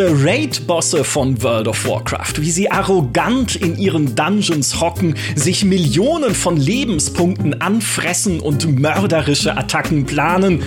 Diese Raid-Bosse von World of Warcraft, wie sie arrogant in ihren Dungeons hocken, sich Millionen von Lebenspunkten anfressen und mörderische Attacken planen.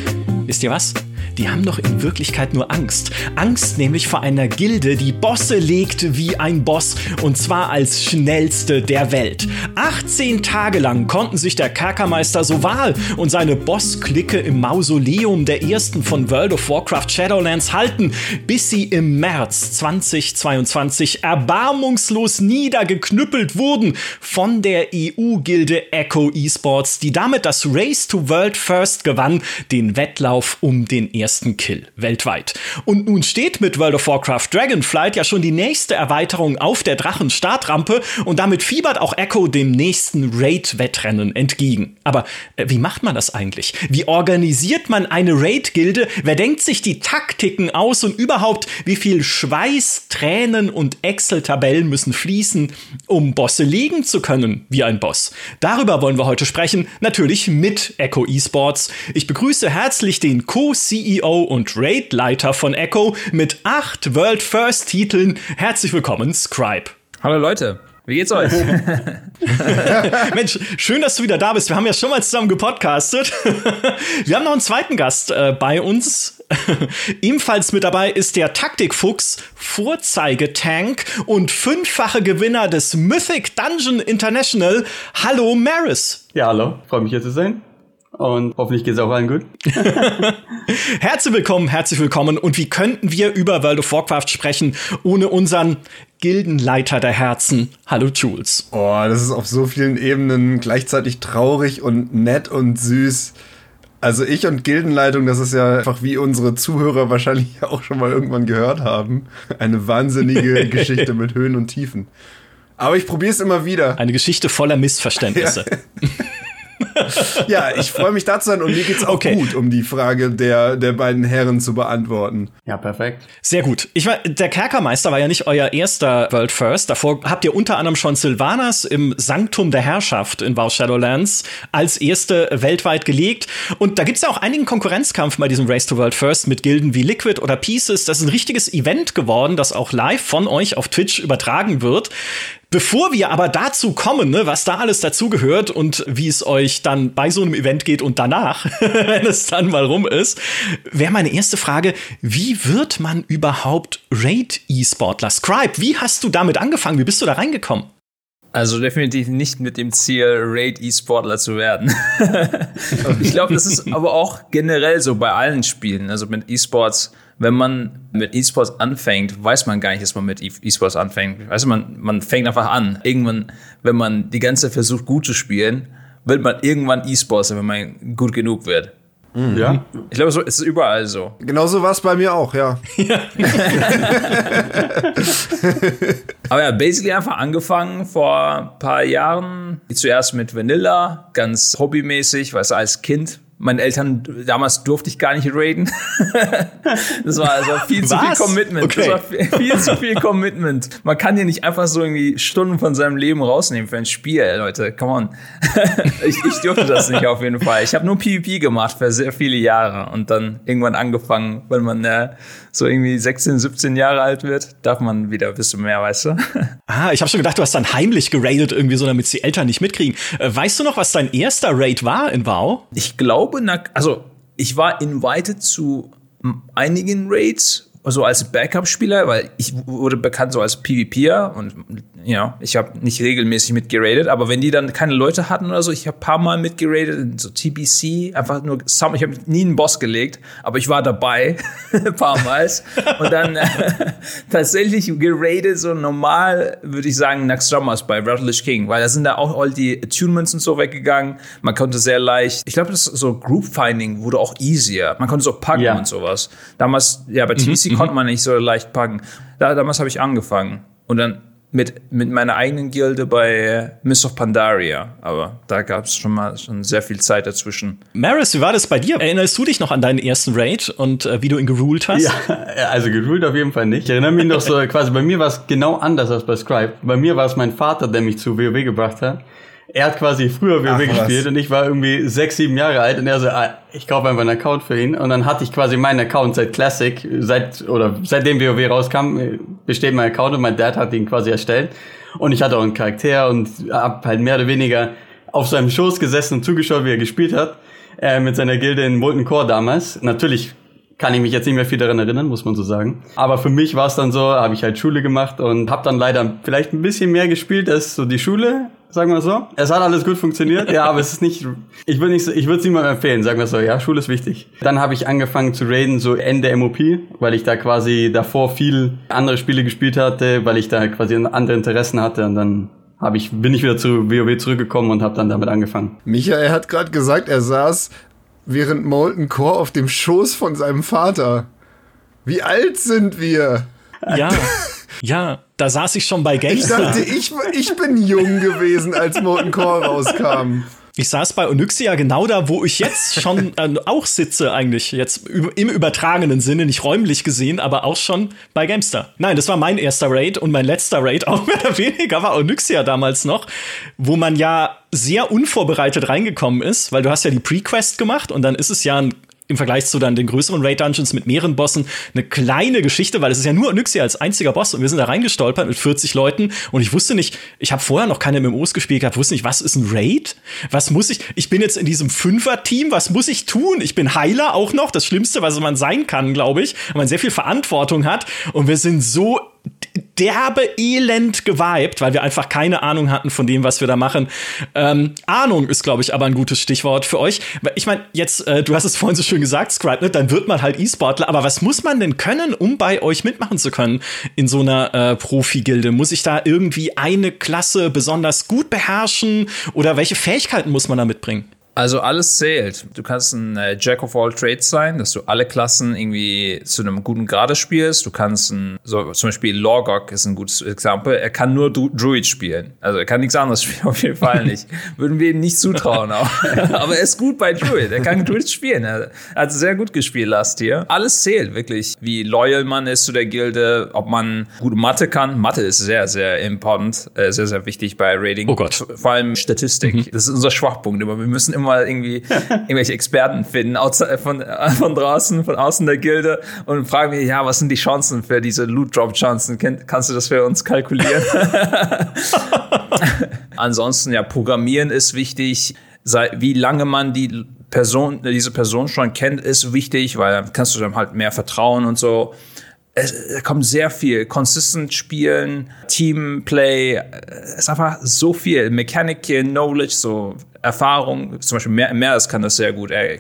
Wisst ihr was? Die haben doch in Wirklichkeit nur Angst. Angst nämlich vor einer Gilde, die Bosse legt wie ein Boss und zwar als schnellste der Welt. 18 Tage lang konnten sich der Kerkermeister Soval und seine Boss-Clique im Mausoleum der ersten von World of Warcraft Shadowlands halten, bis sie im März 2022 erbarmungslos niedergeknüppelt wurden von der EU-Gilde Echo Esports, die damit das Race to World First gewann, den Wettlauf um den ersten ersten Kill weltweit. Und nun steht mit World of Warcraft Dragonflight ja schon die nächste Erweiterung auf der Drachen-Startrampe und damit fiebert auch Echo dem nächsten Raid-Wettrennen entgegen. Aber äh, wie macht man das eigentlich? Wie organisiert man eine Raid-Gilde? Wer denkt sich die Taktiken aus und überhaupt, wie viel Schweiß, Tränen und Excel-Tabellen müssen fließen, um Bosse legen zu können wie ein Boss? Darüber wollen wir heute sprechen, natürlich mit Echo Esports. Ich begrüße herzlich den Co-CEO CEO und Raid-Leiter von Echo mit acht World First Titeln. Herzlich willkommen, Scribe. Hallo Leute. Wie geht's euch? Mensch, schön, dass du wieder da bist. Wir haben ja schon mal zusammen gepodcastet. Wir haben noch einen zweiten Gast äh, bei uns. Ebenfalls mit dabei ist der Taktikfuchs, Vorzeigetank und fünffache Gewinner des Mythic Dungeon International. Hallo Maris. Ja, hallo. Freue mich hier zu sein. Und hoffentlich geht es auch allen gut. herzlich willkommen, herzlich willkommen. Und wie könnten wir über World of Warcraft sprechen, ohne unseren Gildenleiter der Herzen? Hallo Jules. Oh, das ist auf so vielen Ebenen gleichzeitig traurig und nett und süß. Also ich und Gildenleitung, das ist ja einfach wie unsere Zuhörer wahrscheinlich auch schon mal irgendwann gehört haben. Eine wahnsinnige Geschichte mit Höhen und Tiefen. Aber ich probiere es immer wieder. Eine Geschichte voller Missverständnisse. Ja. ja, ich freue mich da zu sein und mir geht's auch okay. gut, um die Frage der, der beiden Herren zu beantworten. Ja, perfekt. Sehr gut. Ich war, der Kerkermeister war ja nicht euer erster World First. Davor habt ihr unter anderem schon Sylvanas im Sanktum der Herrschaft in WoW Shadowlands als erste weltweit gelegt. Und da gibt's ja auch einigen Konkurrenzkampf bei diesem Race to World First mit Gilden wie Liquid oder Pieces. Das ist ein richtiges Event geworden, das auch live von euch auf Twitch übertragen wird. Bevor wir aber dazu kommen, ne, was da alles dazugehört und wie es euch dann bei so einem Event geht und danach, wenn es dann mal rum ist, wäre meine erste Frage, wie wird man überhaupt Raid-E-Sportler? Scribe, wie hast du damit angefangen? Wie bist du da reingekommen? Also definitiv nicht mit dem Ziel, Raid-E-Sportler zu werden. ich glaube, das ist aber auch generell so bei allen Spielen. Also mit E-Sports wenn man mit E-Sports anfängt, weiß man gar nicht, dass man mit E-Sports anfängt. Weißt du, man, man fängt einfach an. Irgendwann, wenn man die ganze Zeit versucht, gut zu spielen, wird man irgendwann E-Sports, wenn man gut genug wird. Mhm. Ja. Ich glaube, so ist es überall so. Genauso war es bei mir auch, ja. Aber ja, basically einfach angefangen vor ein paar Jahren. Zuerst mit Vanilla, ganz hobbymäßig, weißt du, als Kind meinen Eltern, damals durfte ich gar nicht raiden. das war also viel zu viel Commitment. Okay. Das war viel, viel, zu viel Commitment. Man kann hier nicht einfach so irgendwie Stunden von seinem Leben rausnehmen für ein Spiel, Leute. Come on. ich, ich durfte das nicht auf jeden Fall. Ich habe nur PvP gemacht für sehr viele Jahre und dann irgendwann angefangen, wenn man äh, so irgendwie 16, 17 Jahre alt wird, darf man wieder ein bisschen mehr, weißt du? Ah, ich habe schon gedacht, du hast dann heimlich geradet irgendwie so, damit die Eltern nicht mitkriegen. Äh, weißt du noch, was dein erster Raid war in WoW? Ich glaube, glaube, also ich war invited zu einigen Raids, also als Backup-Spieler, weil ich wurde bekannt so als PvPer und ja, ich habe nicht regelmäßig mitgeradet, aber wenn die dann keine Leute hatten oder so, ich habe paar Mal mitgeradet, so TBC, einfach nur ich habe nie einen Boss gelegt, aber ich war dabei, ein paar Mal. und dann äh, tatsächlich geradet, so normal, würde ich sagen, Naxxramas bei Rattlish King, weil da sind da auch all die Attunements und so weggegangen. Man konnte sehr leicht, ich glaube, das so Group Finding wurde auch easier. Man konnte so packen ja. und sowas. Damals, ja, bei TBC mhm, konnte mhm. man nicht so leicht packen. Da, damals habe ich angefangen. Und dann mit, mit meiner eigenen Gilde bei Miss of Pandaria. Aber da gab es schon mal schon sehr viel Zeit dazwischen. Maris, wie war das bei dir? Erinnerst du dich noch an deinen ersten Raid und äh, wie du ihn geruled hast? Ja, also geruled auf jeden Fall nicht. Ich erinnere mich noch so, quasi bei mir war es genau anders als bei Scribe. Bei mir war es mein Vater, der mich zu WoW gebracht hat. Er hat quasi früher WoW gespielt und ich war irgendwie sechs, sieben Jahre alt und er so, ah, ich kaufe einfach einen Account für ihn und dann hatte ich quasi meinen Account seit Classic, seit oder seitdem WoW rauskam, besteht mein Account und mein Dad hat ihn quasi erstellt und ich hatte auch einen Charakter und hab halt mehr oder weniger auf seinem Schoß gesessen und zugeschaut, wie er gespielt hat äh, mit seiner Gilde in Molten Core damals. Natürlich kann ich mich jetzt nicht mehr viel daran erinnern, muss man so sagen. Aber für mich war es dann so, habe ich halt Schule gemacht und habe dann leider vielleicht ein bisschen mehr gespielt als so die Schule, sagen wir so. Es hat alles gut funktioniert, ja, aber es ist nicht, ich würde nicht, ich würde es niemandem empfehlen, sagen wir so, ja, Schule ist wichtig. Dann habe ich angefangen zu raiden, so Ende MOP, weil ich da quasi davor viel andere Spiele gespielt hatte, weil ich da quasi andere Interessen hatte und dann habe ich, bin ich wieder zu WoW zurückgekommen und habe dann damit angefangen. Michael hat gerade gesagt, er saß während Molten Core auf dem Schoß von seinem Vater. Wie alt sind wir? Ja, ja, da saß ich schon bei GameStar. Ich dachte, ich, ich bin jung gewesen, als Molten Core rauskam. Ich saß bei Onyxia genau da, wo ich jetzt schon äh, auch sitze, eigentlich. Jetzt im übertragenen Sinne, nicht räumlich gesehen, aber auch schon bei Gamestar. Nein, das war mein erster Raid und mein letzter Raid, auch mehr oder weniger, war Onyxia damals noch, wo man ja sehr unvorbereitet reingekommen ist, weil du hast ja die Pre-Quest gemacht und dann ist es ja ein im Vergleich zu dann den größeren Raid Dungeons mit mehreren Bossen eine kleine Geschichte, weil es ist ja nur Onyxia als einziger Boss und wir sind da reingestolpert mit 40 Leuten und ich wusste nicht, ich habe vorher noch keine MMOs gespielt gehabt, wusste nicht, was ist ein Raid? Was muss ich? Ich bin jetzt in diesem Fünfer-Team, was muss ich tun? Ich bin Heiler auch noch, das Schlimmste, was man sein kann, glaube ich, weil man sehr viel Verantwortung hat und wir sind so derbe elend geweibt, weil wir einfach keine Ahnung hatten von dem, was wir da machen. Ähm, Ahnung ist, glaube ich, aber ein gutes Stichwort für euch. Ich meine, jetzt, äh, du hast es vorhin so schön gesagt, Scribe, ne? dann wird man halt E-Sportler, aber was muss man denn können, um bei euch mitmachen zu können in so einer äh, Profi-Gilde? Muss ich da irgendwie eine Klasse besonders gut beherrschen oder welche Fähigkeiten muss man da mitbringen? Also alles zählt. Du kannst ein äh, Jack of all Trades sein, dass du alle Klassen irgendwie zu einem guten Grade spielst. Du kannst ein, so zum Beispiel Lorgok ist ein gutes Exempel. Er kann nur Dru Druid spielen. Also er kann nichts anderes spielen, auf jeden Fall nicht. Würden wir ihm nicht zutrauen auch. Aber er ist gut bei Druid. Er kann Druid spielen. Er hat sehr gut gespielt last year. Alles zählt wirklich. Wie loyal man ist zu der Gilde, ob man gute Mathe kann. Mathe ist sehr, sehr important, äh, sehr, sehr wichtig bei Raiding. Oh Gott. Vor allem Statistik. Mhm. Das ist unser Schwachpunkt. Aber wir müssen immer mal irgendwie irgendwelche Experten finden von, von draußen, von außen der Gilde und fragen mich, ja, was sind die Chancen für diese Loot Drop Chancen? Kannst du das für uns kalkulieren? Ansonsten, ja, Programmieren ist wichtig. Wie lange man die Person, diese Person schon kennt, ist wichtig, weil dann kannst du dann halt mehr vertrauen und so es kommt sehr viel. Consistent spielen, Teamplay, es ist einfach so viel. Mechanic, Knowledge, so Erfahrung. Zum Beispiel Meeres kann das sehr gut. Er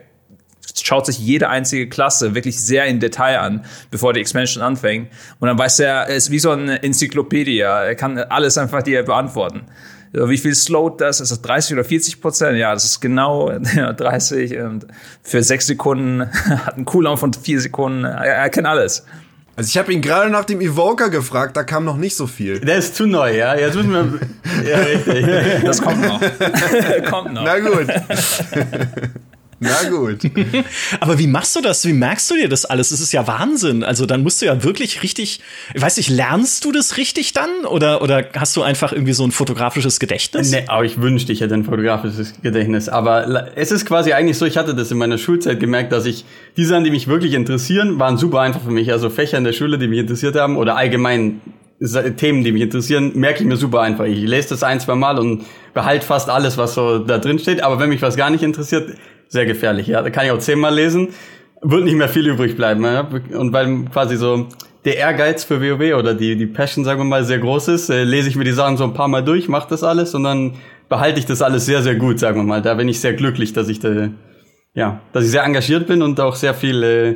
schaut sich jede einzige Klasse wirklich sehr in Detail an, bevor die Expansion anfängt. Und dann weiß er, er ist wie so eine Enzyklopädie. Er kann alles einfach dir beantworten. Wie viel slowt das? Ist das 30 oder 40 Prozent? Ja, das ist genau 30. Und für sechs Sekunden hat einen Cooldown von vier Sekunden. Er, er kennt alles. Also ich habe ihn gerade nach dem Evoker gefragt, da kam noch nicht so viel. Der ist zu neu, ja. Jetzt müssen wir. ja, richtig. Das kommt noch. kommt noch. Na gut. Na gut. Aber wie machst du das? Wie merkst du dir das alles? Es ist ja Wahnsinn. Also dann musst du ja wirklich richtig, ich weiß nicht, lernst du das richtig dann? Oder, oder hast du einfach irgendwie so ein fotografisches Gedächtnis? Nee, aber ich wünschte, ich hätte ein fotografisches Gedächtnis. Aber es ist quasi eigentlich so, ich hatte das in meiner Schulzeit gemerkt, dass ich die Sachen, die mich wirklich interessieren, waren super einfach für mich. Also Fächer in der Schule, die mich interessiert haben oder allgemein Themen, die mich interessieren, merke ich mir super einfach. Ich lese das ein, zwei Mal und behalte fast alles, was so da drin steht. Aber wenn mich was gar nicht interessiert, sehr gefährlich, ja. Da kann ich auch zehnmal lesen, wird nicht mehr viel übrig bleiben. Ja? Und weil quasi so der Ehrgeiz für WoW oder die, die Passion, sagen wir mal, sehr groß ist, äh, lese ich mir die Sachen so ein paar Mal durch, mache das alles und dann behalte ich das alles sehr, sehr gut, sagen wir mal. Da bin ich sehr glücklich, dass ich da, ja, dass ich sehr engagiert bin und auch sehr viel äh,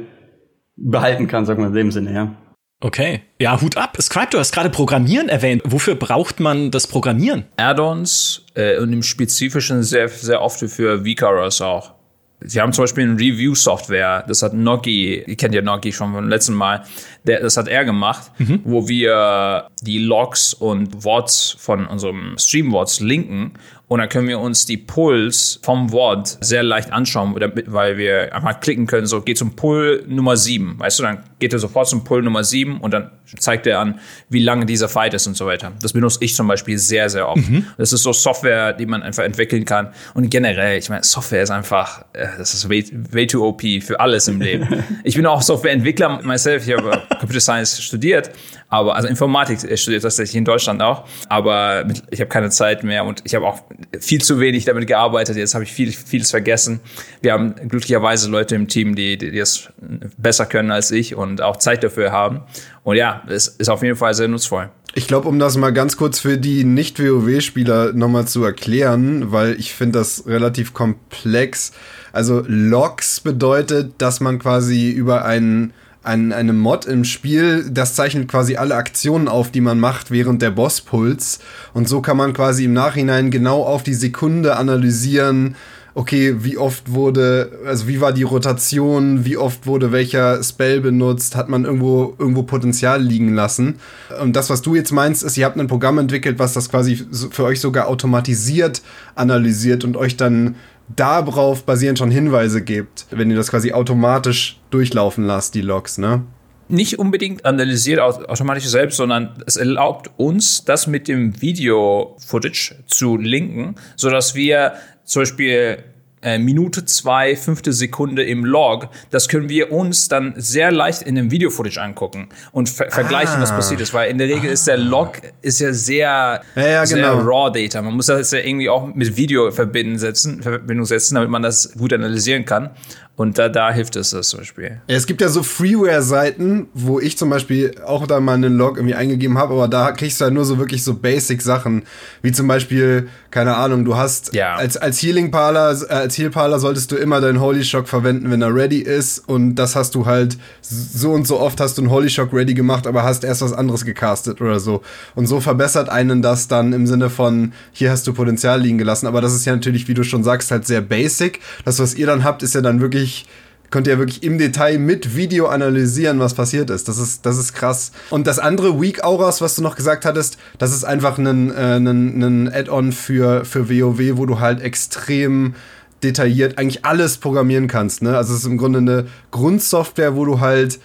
behalten kann, sagen wir in dem Sinne, ja. Okay. Ja, Hut ab. Scribe, du hast gerade Programmieren erwähnt. Wofür braucht man das Programmieren? Add-ons äh, und im Spezifischen sehr, sehr oft für Vicaros auch. Sie haben zum Beispiel eine Review-Software, das hat Nogi, ihr kennt ja Nogi schon vom letzten Mal, der, das hat er gemacht, mhm. wo wir die Logs und Worts von unserem Stream-Worts linken und dann können wir uns die Pulls vom Wort sehr leicht anschauen, weil wir einfach klicken können, so geht zum Pull Nummer 7. Weißt du, dann geht er sofort zum Pull Nummer 7 und dann zeigt er an, wie lange dieser Fight ist und so weiter. Das benutze ich zum Beispiel sehr, sehr oft. Mhm. Das ist so Software, die man einfach entwickeln kann. Und generell, ich meine, Software ist einfach, äh, das ist way, way too OP für alles im Leben. ich bin auch Softwareentwickler myself, ich habe Computer Science studiert, aber also Informatik studiert tatsächlich in Deutschland auch, aber ich habe keine Zeit mehr und ich habe auch viel zu wenig damit gearbeitet. Jetzt habe ich viel, vieles vergessen. Wir haben glücklicherweise Leute im Team, die, die, die das besser können als ich und auch Zeit dafür haben. Und ja, es ist auf jeden Fall sehr nutzvoll. Ich glaube, um das mal ganz kurz für die Nicht-WoW-Spieler nochmal zu erklären, weil ich finde das relativ komplex. Also Logs bedeutet, dass man quasi über einen ein, eine Mod im Spiel, das zeichnet quasi alle Aktionen auf, die man macht während der Bosspuls. Und so kann man quasi im Nachhinein genau auf die Sekunde analysieren, okay, wie oft wurde, also wie war die Rotation, wie oft wurde welcher Spell benutzt, hat man irgendwo, irgendwo Potenzial liegen lassen. Und das, was du jetzt meinst, ist, ihr habt ein Programm entwickelt, was das quasi für euch sogar automatisiert analysiert und euch dann darauf basierend schon Hinweise gibt, wenn ihr das quasi automatisch durchlaufen lasst, die Logs, ne? Nicht unbedingt analysiert automatisch selbst, sondern es erlaubt uns, das mit dem Video-Footage zu linken, sodass wir zum Beispiel äh, Minute zwei, fünfte Sekunde im Log, das können wir uns dann sehr leicht in dem Video-Footage angucken und ver vergleichen, ah. was passiert ist, weil in der Regel ah. ist der Log ist ja sehr, ja, ja, sehr genau. raw Data. Man muss das ja irgendwie auch mit Video verbinden setzen, Verbindung setzen, damit man das gut analysieren kann. Und da, da hilft es das zum Beispiel. Ja, es gibt ja so Freeware-Seiten, wo ich zum Beispiel auch da mal einen Log irgendwie eingegeben habe, aber da kriegst du halt nur so wirklich so Basic-Sachen, wie zum Beispiel, keine Ahnung, du hast ja. als, als Healing-Parler, äh, als Heal-Parler solltest du immer deinen Holy Shock verwenden, wenn er ready ist und das hast du halt so und so oft hast du einen Holy Shock ready gemacht, aber hast erst was anderes gecastet oder so. Und so verbessert einen das dann im Sinne von, hier hast du Potenzial liegen gelassen, aber das ist ja natürlich, wie du schon sagst, halt sehr basic. Das, was ihr dann habt, ist ja dann wirklich wirklich könnt ihr wirklich im Detail mit Video analysieren, was passiert ist. Das ist, das ist krass. Und das andere Weak Auras, was du noch gesagt hattest, das ist einfach ein, äh, ein Add-on für, für WoW, wo du halt extrem detailliert eigentlich alles programmieren kannst. Ne? Also es ist im Grunde eine Grundsoftware, wo du halt,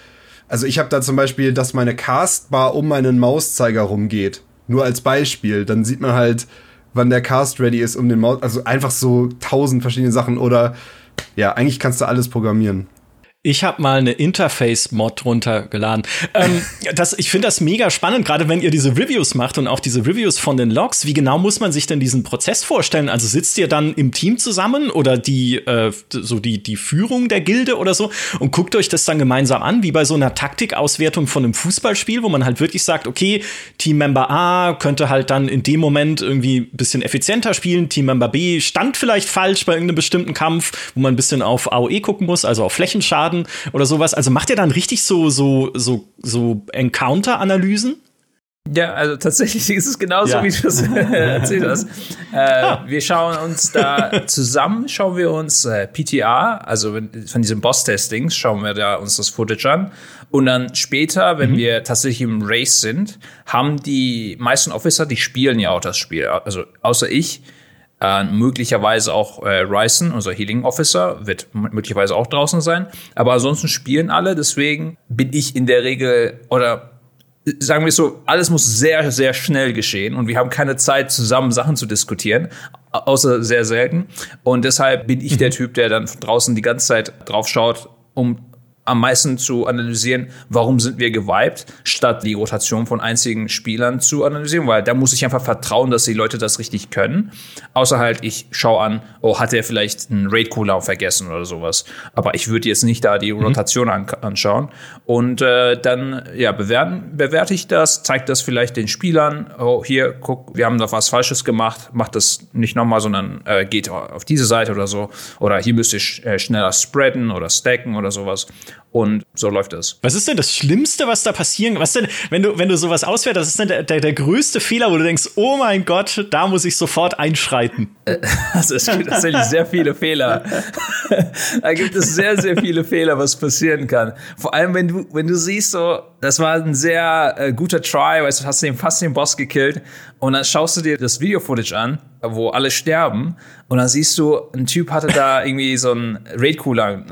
also ich habe da zum Beispiel, dass meine Castbar um meinen Mauszeiger rumgeht. Nur als Beispiel. Dann sieht man halt, wann der Cast ready ist um den Maus. Also einfach so tausend verschiedene Sachen oder ja, eigentlich kannst du alles programmieren. Ich habe mal eine Interface-Mod runtergeladen. Ähm, das, ich finde das mega spannend, gerade wenn ihr diese Reviews macht und auch diese Reviews von den Logs. Wie genau muss man sich denn diesen Prozess vorstellen? Also sitzt ihr dann im Team zusammen oder die äh, so die die Führung der Gilde oder so und guckt euch das dann gemeinsam an, wie bei so einer Taktikauswertung von einem Fußballspiel, wo man halt wirklich sagt, okay, Teammember A könnte halt dann in dem Moment irgendwie ein bisschen effizienter spielen, Teammember B stand vielleicht falsch bei irgendeinem bestimmten Kampf, wo man ein bisschen auf AOE gucken muss, also auf Flächenschaden Schaden oder sowas. Also macht ihr dann richtig so, so, so, so Encounter-Analysen? Ja, also tatsächlich ist es genauso, ja. wie du es erzählt hast. Äh, ah. Wir schauen uns da zusammen, schauen wir uns äh, PTA, also von diesem Boss-Testings, schauen wir da uns das Footage an. Und dann später, wenn mhm. wir tatsächlich im Race sind, haben die meisten Officer, die spielen ja auch das Spiel. Also außer ich, äh, möglicherweise auch äh, Ryson, unser Healing Officer, wird möglicherweise auch draußen sein. Aber ansonsten spielen alle, deswegen bin ich in der Regel oder sagen wir so, alles muss sehr, sehr schnell geschehen und wir haben keine Zeit, zusammen Sachen zu diskutieren, außer sehr selten. Und deshalb bin ich der mhm. Typ, der dann draußen die ganze Zeit drauf schaut, um am meisten zu analysieren, warum sind wir gewiped, statt die Rotation von einzigen Spielern zu analysieren, weil da muss ich einfach vertrauen, dass die Leute das richtig können. Außer halt, ich schaue an, oh, hat er vielleicht einen Raid-Cooldown vergessen oder sowas. Aber ich würde jetzt nicht da die mhm. Rotation mhm. an anschauen. Und äh, dann, ja, bewerten, bewerte ich das, zeige das vielleicht den Spielern, oh, hier, guck, wir haben da was Falsches gemacht, macht das nicht nochmal, sondern äh, geht auf diese Seite oder so. Oder hier müsst ihr äh, schneller spreaden oder stacken oder sowas. Und so läuft das. Was ist denn das Schlimmste, was da passieren Was denn, wenn du, wenn du sowas auswertest, was ist denn der, der, der größte Fehler, wo du denkst, oh mein Gott, da muss ich sofort einschreiten? Also es gibt tatsächlich sehr viele Fehler. da gibt es sehr, sehr viele Fehler, was passieren kann. Vor allem, wenn du, wenn du siehst, so, das war ein sehr äh, guter Try, weißt du, hast den, fast den Boss gekillt und dann schaust du dir das Video-Footage an wo alle sterben. Und dann siehst du, ein Typ hatte da irgendwie so ein Raid-Cooler,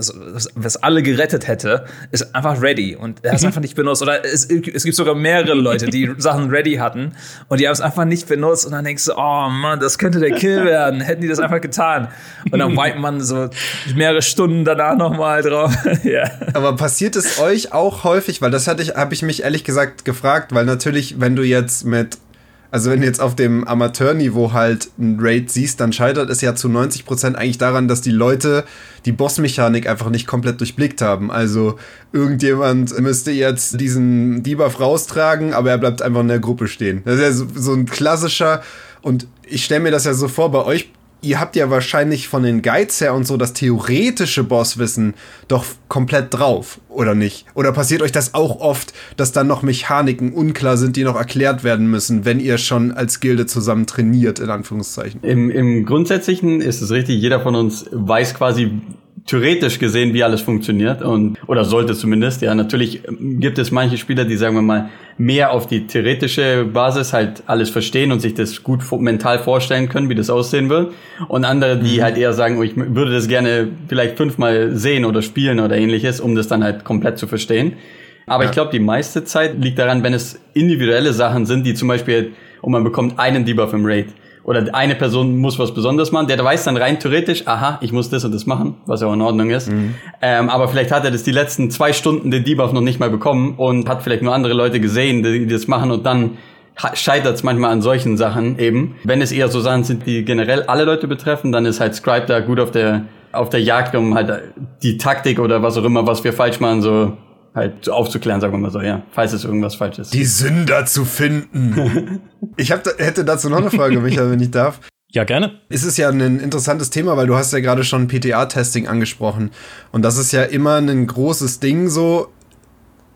was alle gerettet hätte, ist einfach ready. Und er hat es einfach nicht benutzt. Oder es, es gibt sogar mehrere Leute, die Sachen ready hatten und die haben es einfach nicht benutzt. Und dann denkst du, oh Mann, das könnte der Kill werden. Hätten die das einfach getan. Und dann weicht man so mehrere Stunden danach nochmal drauf. ja. Aber passiert es euch auch häufig? Weil das hatte ich, habe ich mich ehrlich gesagt gefragt, weil natürlich, wenn du jetzt mit also wenn du jetzt auf dem Amateurniveau halt ein Raid siehst, dann scheitert es ja zu 90% eigentlich daran, dass die Leute die Bossmechanik einfach nicht komplett durchblickt haben. Also irgendjemand müsste jetzt diesen Debuff raustragen, aber er bleibt einfach in der Gruppe stehen. Das ist ja so, so ein klassischer und ich stelle mir das ja so vor, bei euch ihr habt ja wahrscheinlich von den Guides her und so das theoretische Bosswissen doch komplett drauf, oder nicht? Oder passiert euch das auch oft, dass dann noch Mechaniken unklar sind, die noch erklärt werden müssen, wenn ihr schon als Gilde zusammen trainiert, in Anführungszeichen? Im, im Grundsätzlichen ist es richtig, jeder von uns weiß quasi, theoretisch gesehen, wie alles funktioniert und oder sollte zumindest. Ja, natürlich gibt es manche Spieler, die sagen wir mal mehr auf die theoretische Basis halt alles verstehen und sich das gut mental vorstellen können, wie das aussehen wird. Und andere, die mhm. halt eher sagen, oh, ich würde das gerne vielleicht fünfmal sehen oder spielen oder ähnliches, um das dann halt komplett zu verstehen. Aber ja. ich glaube, die meiste Zeit liegt daran, wenn es individuelle Sachen sind, die zum Beispiel, und man bekommt einen Debuff im Raid oder eine Person muss was Besonderes machen, der weiß dann rein theoretisch, aha, ich muss das und das machen, was ja auch in Ordnung ist. Mhm. Ähm, aber vielleicht hat er das die letzten zwei Stunden den Debuff noch nicht mal bekommen und hat vielleicht nur andere Leute gesehen, die, das machen und dann scheitert es manchmal an solchen Sachen eben. Wenn es eher so Sachen sind, die generell alle Leute betreffen, dann ist halt Scribe da gut auf der auf der Jagd, um halt die Taktik oder was auch immer, was wir falsch machen, so halt aufzuklären, sagen wir mal so, ja, falls es irgendwas falsch ist. Die Sünder zu finden. ich hab, hätte dazu noch eine Frage, Michael, wenn ich darf. Ja, gerne. Es ist ja ein interessantes Thema, weil du hast ja gerade schon PTA-Testing angesprochen. Und das ist ja immer ein großes Ding so.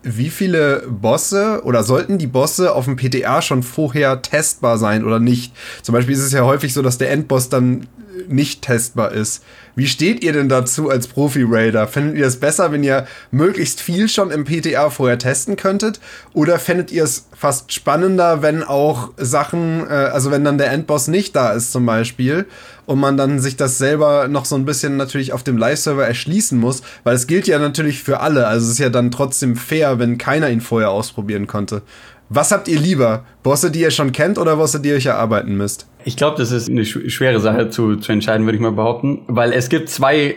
Wie viele Bosse oder sollten die Bosse auf dem PTA schon vorher testbar sein oder nicht? Zum Beispiel ist es ja häufig so, dass der Endboss dann nicht testbar ist. Wie steht ihr denn dazu als Profi-Raider? Findet ihr es besser, wenn ihr möglichst viel schon im PTA vorher testen könntet? Oder fändet ihr es fast spannender, wenn auch Sachen, äh, also wenn dann der Endboss nicht da ist zum Beispiel und man dann sich das selber noch so ein bisschen natürlich auf dem Live-Server erschließen muss? Weil es gilt ja natürlich für alle, also es ist ja dann trotzdem fair, wenn keiner ihn vorher ausprobieren konnte. Was habt ihr lieber? Bosse, die ihr schon kennt oder Bosse, die ihr euch erarbeiten müsst? Ich glaube, das ist eine schwere Sache zu, zu entscheiden, würde ich mal behaupten, weil es gibt zwei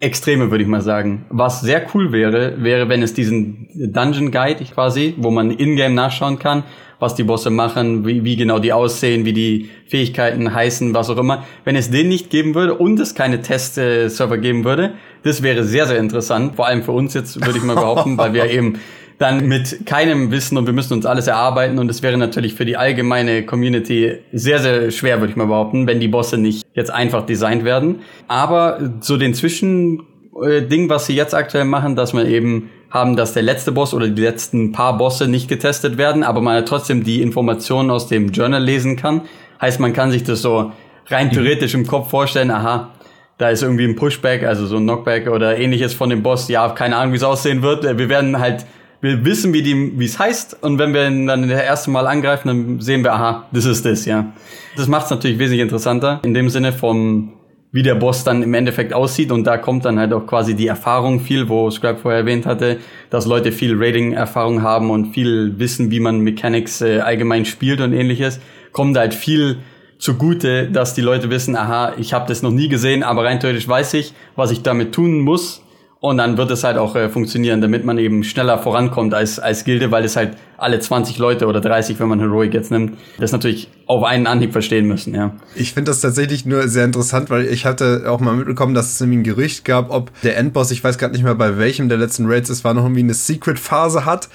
Extreme, würde ich mal sagen. Was sehr cool wäre, wäre, wenn es diesen Dungeon Guide quasi, wo man in-game nachschauen kann, was die Bosse machen, wie, wie genau die aussehen, wie die Fähigkeiten heißen, was auch immer. Wenn es den nicht geben würde und es keine Test-Server geben würde, das wäre sehr, sehr interessant. Vor allem für uns jetzt, würde ich mal behaupten, weil wir eben dann mit keinem Wissen und wir müssen uns alles erarbeiten und es wäre natürlich für die allgemeine Community sehr, sehr schwer, würde ich mal behaupten, wenn die Bosse nicht jetzt einfach designt werden. Aber so den Zwischending, was sie jetzt aktuell machen, dass man eben haben, dass der letzte Boss oder die letzten paar Bosse nicht getestet werden, aber man trotzdem die Informationen aus dem Journal lesen kann. Heißt, man kann sich das so rein mhm. theoretisch im Kopf vorstellen, aha, da ist irgendwie ein Pushback, also so ein Knockback oder ähnliches von dem Boss. Ja, keine Ahnung, wie es aussehen wird. Wir werden halt wir wissen, wie es heißt, und wenn wir ihn dann das erste Mal angreifen, dann sehen wir, aha, das ist das, ja. Das macht es natürlich wesentlich interessanter, in dem Sinne von, wie der Boss dann im Endeffekt aussieht, und da kommt dann halt auch quasi die Erfahrung viel, wo Scrap vorher erwähnt hatte, dass Leute viel Rating-Erfahrung haben und viel wissen, wie man Mechanics äh, allgemein spielt und ähnliches, kommt halt viel zugute, dass die Leute wissen, aha, ich habe das noch nie gesehen, aber rein theoretisch weiß ich, was ich damit tun muss, und dann wird es halt auch äh, funktionieren, damit man eben schneller vorankommt als, als Gilde, weil es halt alle 20 Leute oder 30, wenn man Heroic jetzt nimmt, das natürlich auf einen Anhieb verstehen müssen, ja. Ich finde das tatsächlich nur sehr interessant, weil ich hatte auch mal mitbekommen, dass es irgendwie ein Gerücht gab, ob der Endboss, ich weiß gerade nicht mehr bei welchem der letzten Raids es war, noch irgendwie eine Secret-Phase hat.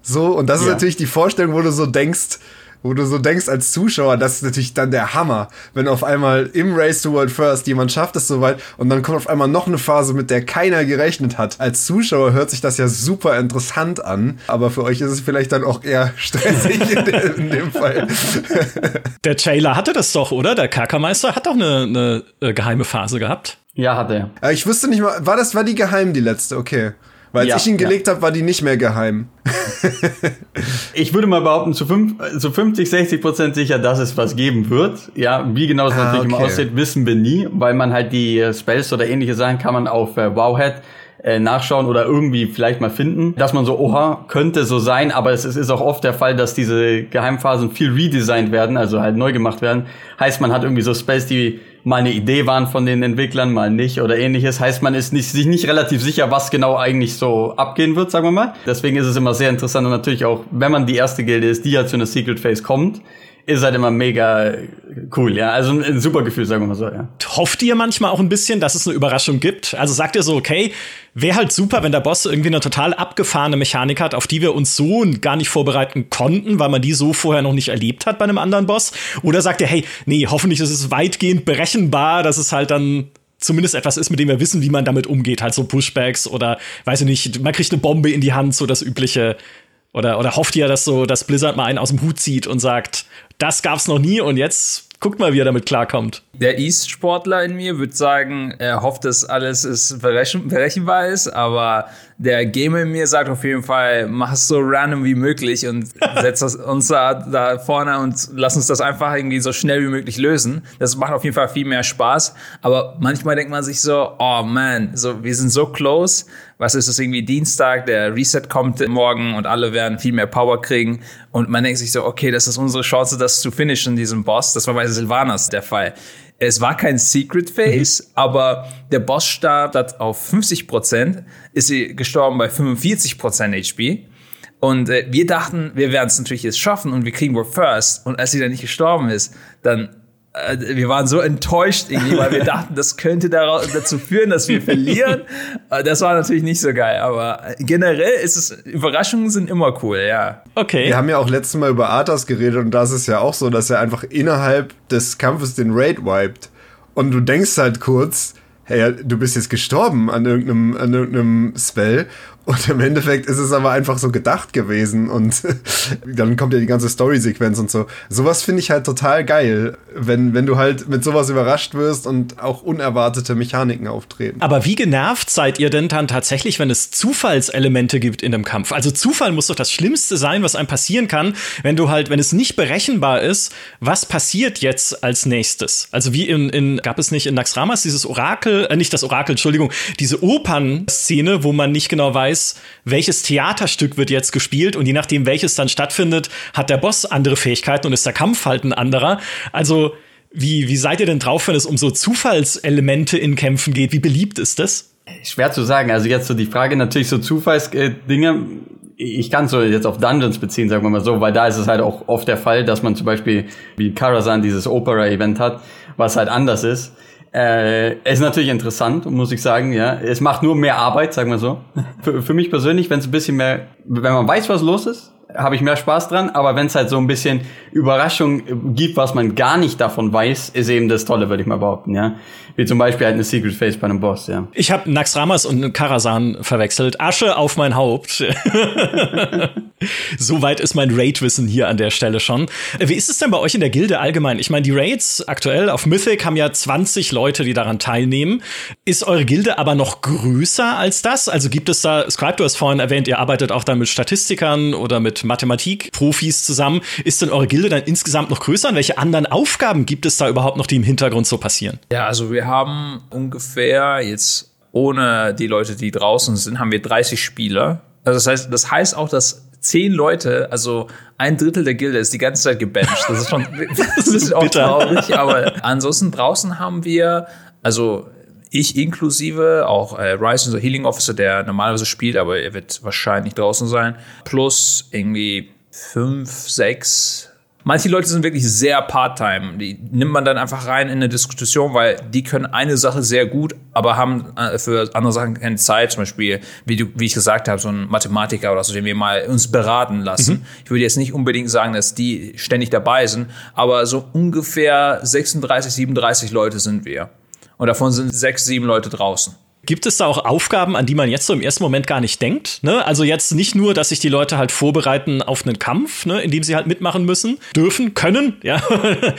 So, und das ja. ist natürlich die Vorstellung, wo du so denkst, wo du so denkst als Zuschauer, das ist natürlich dann der Hammer, wenn auf einmal im Race to World First jemand schafft es soweit und dann kommt auf einmal noch eine Phase, mit der keiner gerechnet hat. Als Zuschauer hört sich das ja super interessant an, aber für euch ist es vielleicht dann auch eher stressig in, de in dem Fall. Der Taylor hatte das doch, oder? Der Kerkermeister hat doch eine, eine äh, geheime Phase gehabt. Ja, hat er. Ich wusste nicht mal, war das war die geheim, die letzte, okay. Weil als ja, ich ihn gelegt ja. habe, war die nicht mehr geheim. ich würde mal behaupten, zu, fünf, zu 50, 60 Prozent sicher, dass es was geben wird. Ja, wie genau es ah, natürlich okay. immer aussieht, wissen wir nie, weil man halt die äh, Spells oder ähnliche Sachen kann man auf äh, Wowhead äh, nachschauen oder irgendwie vielleicht mal finden, dass man so, oha, könnte so sein, aber es ist auch oft der Fall, dass diese Geheimphasen viel redesigned werden, also halt neu gemacht werden. Heißt, man hat irgendwie so Spells, die mal eine Idee waren von den Entwicklern, mal nicht oder ähnliches. Heißt, man ist nicht, sich nicht relativ sicher, was genau eigentlich so abgehen wird, sagen wir mal. Deswegen ist es immer sehr interessant und natürlich auch, wenn man die erste Gilde ist, die ja zu einer Secret Phase kommt, ist halt immer mega cool, ja. Also ein, super Gefühl, sagen wir mal so, ja. Hofft ihr manchmal auch ein bisschen, dass es eine Überraschung gibt? Also sagt ihr so, okay, wäre halt super, wenn der Boss irgendwie eine total abgefahrene Mechanik hat, auf die wir uns so gar nicht vorbereiten konnten, weil man die so vorher noch nicht erlebt hat bei einem anderen Boss? Oder sagt ihr, hey, nee, hoffentlich ist es weitgehend berechenbar, dass es halt dann zumindest etwas ist, mit dem wir wissen, wie man damit umgeht. Halt so Pushbacks oder, weiß ich nicht, man kriegt eine Bombe in die Hand, so das übliche. Oder, oder hofft ihr, dass so, dass Blizzard mal einen aus dem Hut zieht und sagt, das gab's noch nie und jetzt guckt mal, wie er damit klarkommt. Der East-Sportler in mir würde sagen, er hofft, dass alles ist berechen berechenbar ist, aber der Gamer in mir sagt auf jeden Fall, mach es so random wie möglich und setz uns da, da vorne und lass uns das einfach irgendwie so schnell wie möglich lösen. Das macht auf jeden Fall viel mehr Spaß. Aber manchmal denkt man sich so, oh man, so, wir sind so close. Was ist es irgendwie Dienstag? Der Reset kommt morgen und alle werden viel mehr Power kriegen. Und man denkt sich so, okay, das ist unsere Chance, das zu finishen, diesem Boss. Das war bei Silvanas der Fall. Es war kein Secret Phase, mhm. aber der Boss starb auf 50% ist sie gestorben bei 45% HP. Und äh, wir dachten, wir werden es natürlich jetzt schaffen und wir kriegen wohl First. Und als sie dann nicht gestorben ist, dann wir waren so enttäuscht irgendwie, weil wir dachten, das könnte dazu führen, dass wir verlieren. Äh, das war natürlich nicht so geil, aber generell ist es, Überraschungen sind immer cool, ja. Okay. Wir haben ja auch letztes Mal über Arthas geredet und das ist ja auch so, dass er einfach innerhalb des Kampfes den Raid wiped. Und du denkst halt kurz, hey, du bist jetzt gestorben an irgendeinem, an irgendeinem Spell und im Endeffekt ist es aber einfach so gedacht gewesen und dann kommt ja die ganze Story-Sequenz und so. Sowas finde ich halt total geil, wenn, wenn du halt mit sowas überrascht wirst und auch unerwartete Mechaniken auftreten. Aber wie genervt seid ihr denn dann tatsächlich, wenn es Zufallselemente gibt in dem Kampf? Also Zufall muss doch das Schlimmste sein, was einem passieren kann, wenn du halt, wenn es nicht berechenbar ist, was passiert jetzt als nächstes? Also wie in, in gab es nicht in Naxramas dieses Orakel, äh, nicht das Orakel, Entschuldigung, diese Opernszene, wo man nicht genau weiß, weiß, welches Theaterstück wird jetzt gespielt und je nachdem, welches dann stattfindet, hat der Boss andere Fähigkeiten und ist der Kampf halt ein anderer. Also, wie, wie seid ihr denn drauf, wenn es um so Zufallselemente in Kämpfen geht? Wie beliebt ist das? Schwer zu sagen. Also jetzt so die Frage natürlich so Zufallsdinge. Ich kann so jetzt auf Dungeons beziehen, sagen wir mal so, weil da ist es halt auch oft der Fall, dass man zum Beispiel wie Karasan dieses Opera-Event hat, was halt anders ist. Äh, ist natürlich interessant, muss ich sagen, ja. Es macht nur mehr Arbeit, sagen wir so. für, für mich persönlich, wenn es ein bisschen mehr, wenn man weiß, was los ist, habe ich mehr Spaß dran, aber wenn es halt so ein bisschen Überraschung gibt, was man gar nicht davon weiß, ist eben das Tolle, würde ich mal behaupten, ja. Wie zum Beispiel halt eine Secret Face bei einem Boss, ja. Ich habe Naxramas und Karasan verwechselt. Asche auf mein Haupt. Soweit ist mein Raid-Wissen hier an der Stelle schon. Wie ist es denn bei euch in der Gilde allgemein? Ich meine, die Raids aktuell auf Mythic haben ja 20 Leute, die daran teilnehmen. Ist eure Gilde aber noch größer als das? Also gibt es da, Scribe, du hast vorhin erwähnt, ihr arbeitet auch da mit Statistikern oder mit Mathematikprofis zusammen. Ist denn eure Gilde dann insgesamt noch größer? Und welche anderen Aufgaben gibt es da überhaupt noch, die im Hintergrund so passieren? Ja, also wir haben ungefähr jetzt ohne die Leute, die draußen sind, haben wir 30 Spieler. Also das heißt, das heißt auch, dass zehn Leute, also ein Drittel der Gilde ist die ganze Zeit gebencht. Das ist schon das ist auch traurig, aber ansonsten draußen haben wir, also ich inklusive, auch äh, Rice, unser Healing Officer, der normalerweise spielt, aber er wird wahrscheinlich draußen sein, plus irgendwie fünf, sechs Manche Leute sind wirklich sehr part-time. Die nimmt man dann einfach rein in eine Diskussion, weil die können eine Sache sehr gut, aber haben äh, für andere Sachen keine Zeit. Zum Beispiel, wie, du, wie ich gesagt habe, so ein Mathematiker oder so, den wir mal uns beraten lassen. Mhm. Ich würde jetzt nicht unbedingt sagen, dass die ständig dabei sind, aber so ungefähr 36, 37 Leute sind wir. Und davon sind sechs, sieben Leute draußen. Gibt es da auch Aufgaben, an die man jetzt so im ersten Moment gar nicht denkt? Ne? Also jetzt nicht nur, dass sich die Leute halt vorbereiten auf einen Kampf, ne, in dem sie halt mitmachen müssen, dürfen, können, ja,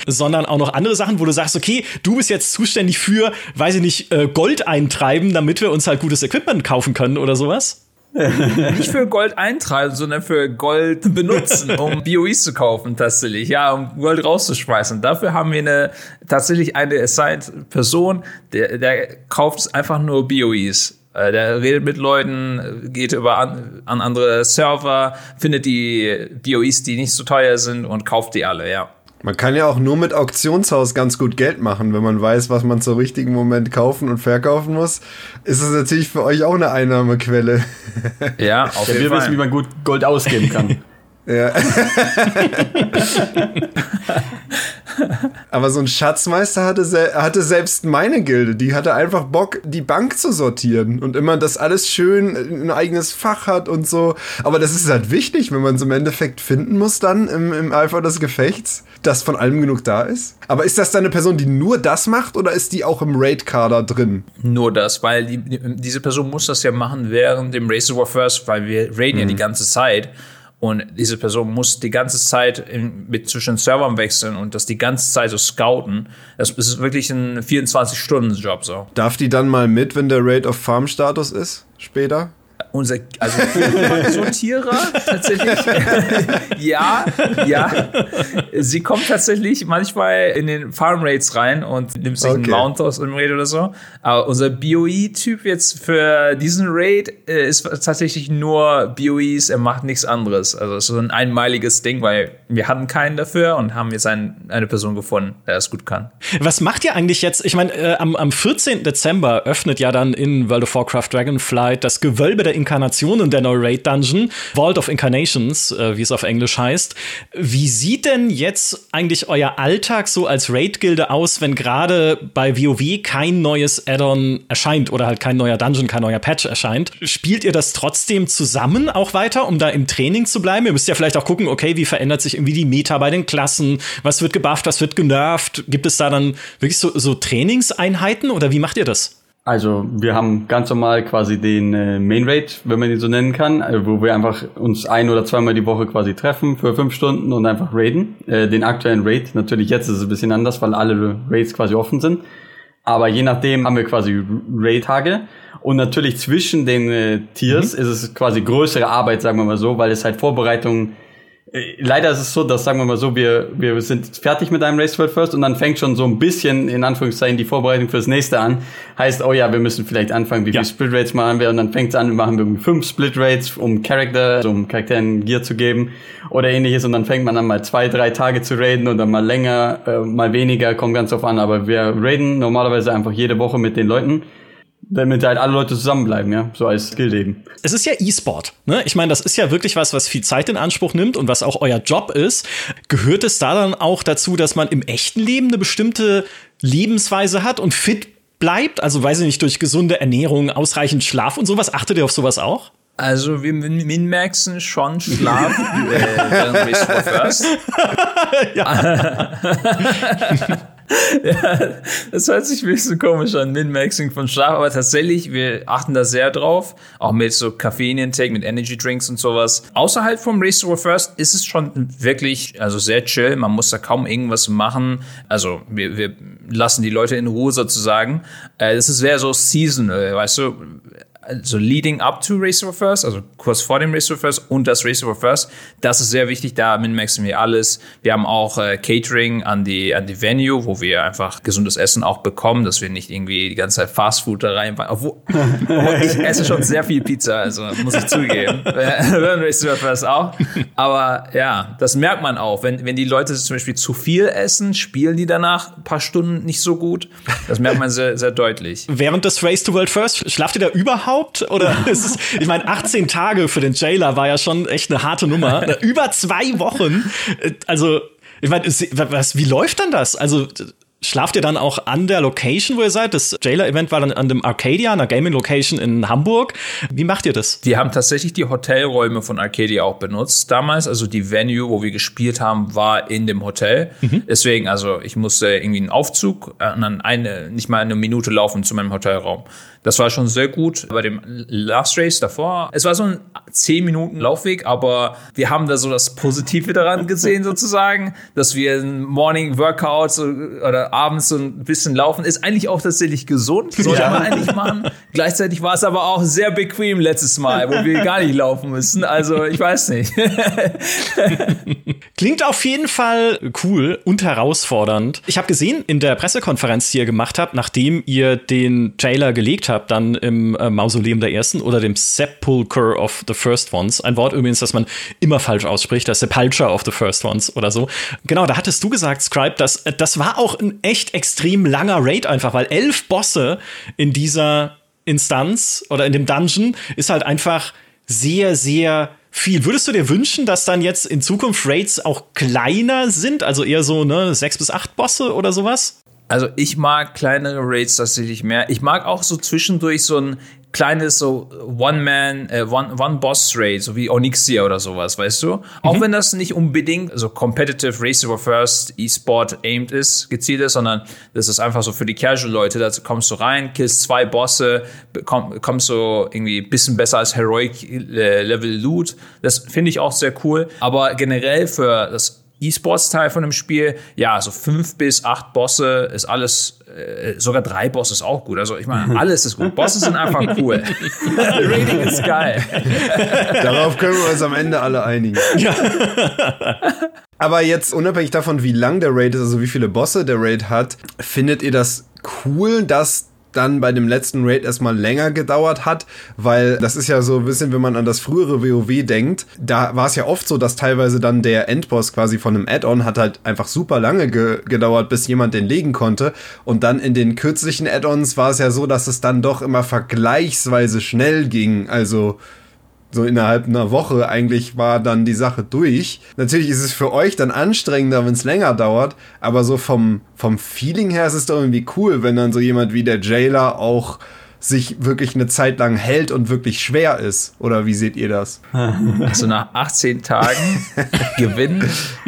sondern auch noch andere Sachen, wo du sagst, okay, du bist jetzt zuständig für, weiß ich nicht, äh, Gold eintreiben, damit wir uns halt gutes Equipment kaufen können oder sowas? nicht für Gold eintreiben, sondern für Gold benutzen, um BOEs zu kaufen tatsächlich, ja, um Gold rauszuschmeißen. Dafür haben wir eine tatsächlich eine assigned Person, der, der kauft einfach nur BOEs. Äh, der redet mit Leuten, geht über an, an andere Server, findet die BOEs, die nicht so teuer sind und kauft die alle, ja. Man kann ja auch nur mit Auktionshaus ganz gut Geld machen, wenn man weiß, was man zum richtigen Moment kaufen und verkaufen muss. Ist es natürlich für euch auch eine Einnahmequelle. Ja, auf ja, jeden wir Fall. wissen, wie man gut Gold ausgeben kann. Ja. Aber so ein Schatzmeister hatte, se hatte selbst meine Gilde. Die hatte einfach Bock, die Bank zu sortieren und immer das alles schön ein eigenes Fach hat und so. Aber das ist halt wichtig, wenn man es im Endeffekt finden muss dann im, im Eifer des Gefechts, dass von allem genug da ist. Aber ist das dann eine Person, die nur das macht oder ist die auch im Raid-Kader drin? Nur das, weil die, diese Person muss das ja machen während dem Race War First, weil wir raiden ja die ganze Zeit. Und diese Person muss die ganze Zeit in, mit zwischen Servern wechseln und das die ganze Zeit so scouten. Das ist wirklich ein 24-Stunden-Job so. Darf die dann mal mit, wenn der Raid auf Farm-Status ist? Später? Unser, also Sortierer tatsächlich. ja, ja. Sie kommt tatsächlich manchmal in den Farm Raids rein und nimmt sich Okay. einen Mount aus dem Raid oder so. Aber unser BOE-Typ jetzt für diesen Raid äh, ist tatsächlich nur BOEs, er macht nichts anderes. Also es ist so ein einmaliges Ding, weil wir hatten keinen dafür und haben jetzt ein, eine Person gefunden, der es gut kann. Was macht ihr eigentlich jetzt? Ich meine, äh, am, am 14. Dezember öffnet ja dann in World of Warcraft Dragonflight das Gewölbe der Inkarnationen der neue Raid Dungeon, Vault of Incarnations, äh, wie es auf Englisch heißt. Wie sieht denn jetzt eigentlich euer Alltag so als Raid-Gilde aus, wenn gerade bei WoW kein neues Add-on erscheint oder halt kein neuer Dungeon, kein neuer Patch erscheint? Spielt ihr das trotzdem zusammen auch weiter, um da im Training zu bleiben? Ihr müsst ja vielleicht auch gucken, okay, wie verändert sich irgendwie die Meta bei den Klassen? Was wird gebufft, was wird genervt? Gibt es da dann wirklich so, so Trainingseinheiten oder wie macht ihr das? Also wir haben ganz normal quasi den äh, Main Raid, wenn man ihn so nennen kann, äh, wo wir einfach uns ein oder zweimal die Woche quasi treffen für fünf Stunden und einfach raiden. Äh, den aktuellen Raid, natürlich jetzt ist es ein bisschen anders, weil alle Raids quasi offen sind. Aber je nachdem haben wir quasi Raid-Tage. Und natürlich zwischen den äh, Tiers ist es quasi größere Arbeit, sagen wir mal so, weil es halt Vorbereitung äh, Leider ist es so, dass sagen wir mal so, wir, wir sind fertig mit einem Race World First und dann fängt schon so ein bisschen in Anführungszeichen die Vorbereitung fürs nächste an. Heißt, oh ja, wir müssen vielleicht anfangen, wie Ja. viele Split Rates machen wir und dann fängt es an, wir machen irgendwie fünf Split Rates, um Charakter, also um Charakteren Gear zu geben oder ähnliches und dann fängt man an mal zwei, drei Tage zu raiden oder mal länger, äh, mal weniger, kommt ganz drauf an. Aber wir raiden normalerweise einfach jede Woche mit den Leuten, damit halt alle Leute zusammenbleiben, ja, so als Guild eben. Es ist ja E-Sport. Ne? Ich meine, das ist ja wirklich was, was viel Zeit in Anspruch nimmt und was auch euer Job ist. Gehört es da dann auch dazu, dass man im echten Leben eine bestimmte Lebensweise hat und fit bleibt? Also weiß ich nicht, durch gesunde Ernährung, ausreichend Schlaf und sowas. Achtet ihr auf sowas auch? Also wir min- min-maxen schon Schlaf äh, während War First. ja, das hört sich ein bisschen komisch an, Min-Maxing von Schlaf, aber tatsächlich, wir achten da sehr drauf, auch mit so Koffein-Intake, mit Energy Drinks und sowas. Außerhalb vom Race to First ist es schon wirklich, also sehr chill, man muss da kaum irgendwas machen, also wir, wir lassen die Leute in Ruhe sozusagen. Äh, Das ist sehr so seasonal, weißt du, also leading up to Race Over First, also kurz vor dem Race Over First und das Race Over First, das ist sehr wichtig, da min-maxen wir alles. Wir haben auch äh, Catering an die, an die Venue, wo wir einfach gesundes Essen auch bekommen, dass wir nicht irgendwie die ganze Zeit Fast Food da rein, obwohl, obwohl ich esse schon sehr viel Pizza, also muss ich zugeben. Während Race Over First auch. Aber ja, das merkt man auch. Wenn, wenn die Leute zum Beispiel zu viel essen, spielen die danach ein paar Stunden nicht so gut. Das merkt man sehr, sehr deutlich. Während des Race to World First, schlaft ihr da überhaupt? Oder ist es, ich meine, 18 Tage für den Jailer war ja schon echt eine harte Nummer. Über zwei Wochen. Äh, Also, ich meine, was, wie läuft dann das? Also, schlaft ihr dann auch an der Location, wo ihr seid? Das Jailer-Event war dann an dem Arcadia, einer Gaming-Location in Hamburg. Wie macht ihr das? Wir haben tatsächlich die Hotelräume von Arcadia auch benutzt damals. Also die Venue, wo wir gespielt haben, war in dem Hotel. Deswegen, also ich musste irgendwie einen Aufzug äh, und dann eine, nicht mal eine Minute laufen zu meinem Hotelraum. Das war schon sehr gut. Bei dem Last Race davor, es war so ein 10 Minuten Laufweg, aber wir haben da so das Positive daran gesehen sozusagen, dass wir ein Morning Workout so, oder abends so ein bisschen laufen. Ist eigentlich auch tatsächlich gesund, sollte ja. man eigentlich machen. Gleichzeitig war es aber auch sehr bequem letztes Mal, wo wir gar nicht laufen müssen. Also ich weiß nicht. Klingt auf jeden Fall cool und herausfordernd. Ich habe gesehen in der Pressekonferenz, die ihr gemacht habt, nachdem ihr den Jailer gelegt habt, dann im äh, Mausoleum der Ersten oder dem Sepulcher of the First Ones. Ein Wort übrigens, das man immer falsch ausspricht, das Sepulcher of the First Ones oder so. Genau, da hattest du gesagt, Scribe, dass äh, das war auch ein echt extrem langer Raid einfach, weil elf Bosse in dieser Instanz oder in dem Dungeon ist halt einfach sehr, sehr viel. Würdest du dir wünschen, dass dann jetzt in Zukunft Raids auch kleiner sind, also eher so ne sechs bis acht Bosse oder sowas? Also ich mag kleinere Raids tatsächlich mehr. Ich mag auch so zwischendurch so ein kleines so One-Man, äh, One-Boss-Raid, so wie Onyxia oder sowas, weißt du? Mhm. Auch wenn das nicht unbedingt so Competitive Race Over First E-Sport aimed ist, gezielt ist, sondern das ist einfach so für die Casual-Leute, da kommst du rein, killst zwei Bosse, komm, kommst so irgendwie bisschen besser als Heroic-Level äh, Loot. Das finde ich auch sehr cool. Aber generell für das E-Sports-Teil von dem Spiel, ja, so fünf bis acht Bosse ist alles, äh, sogar drei Bosse ist auch gut. Also ich meine, alles ist gut. Bosse sind einfach cool. Rating ist geil. Darauf können wir uns am Ende alle einigen. Ja. Aber jetzt unabhängig davon, wie lang der Raid ist, also wie viele Bosse der Raid hat, findet ihr das cool, dass dann bei dem letzten Raid erstmal länger gedauert hat, weil das ist ja so ein bisschen, wenn man an das frühere WoW denkt, da war es ja oft so, dass teilweise dann der Endboss quasi von einem Add-on hat halt einfach super lange ge gedauert, bis jemand den legen konnte. Und dann in den kürzlichen Add-ons war es ja so, dass es dann doch immer vergleichsweise schnell ging, also so innerhalb einer Woche eigentlich war dann die Sache durch. Natürlich ist es für euch dann anstrengender, wenn es länger dauert, aber so vom, vom Feeling her ist es doch irgendwie cool, wenn dann so jemand wie der Jailer auch sich wirklich eine Zeit lang hält und wirklich schwer ist. Oder wie seht ihr das? Also nach 18 Tagen gewinnen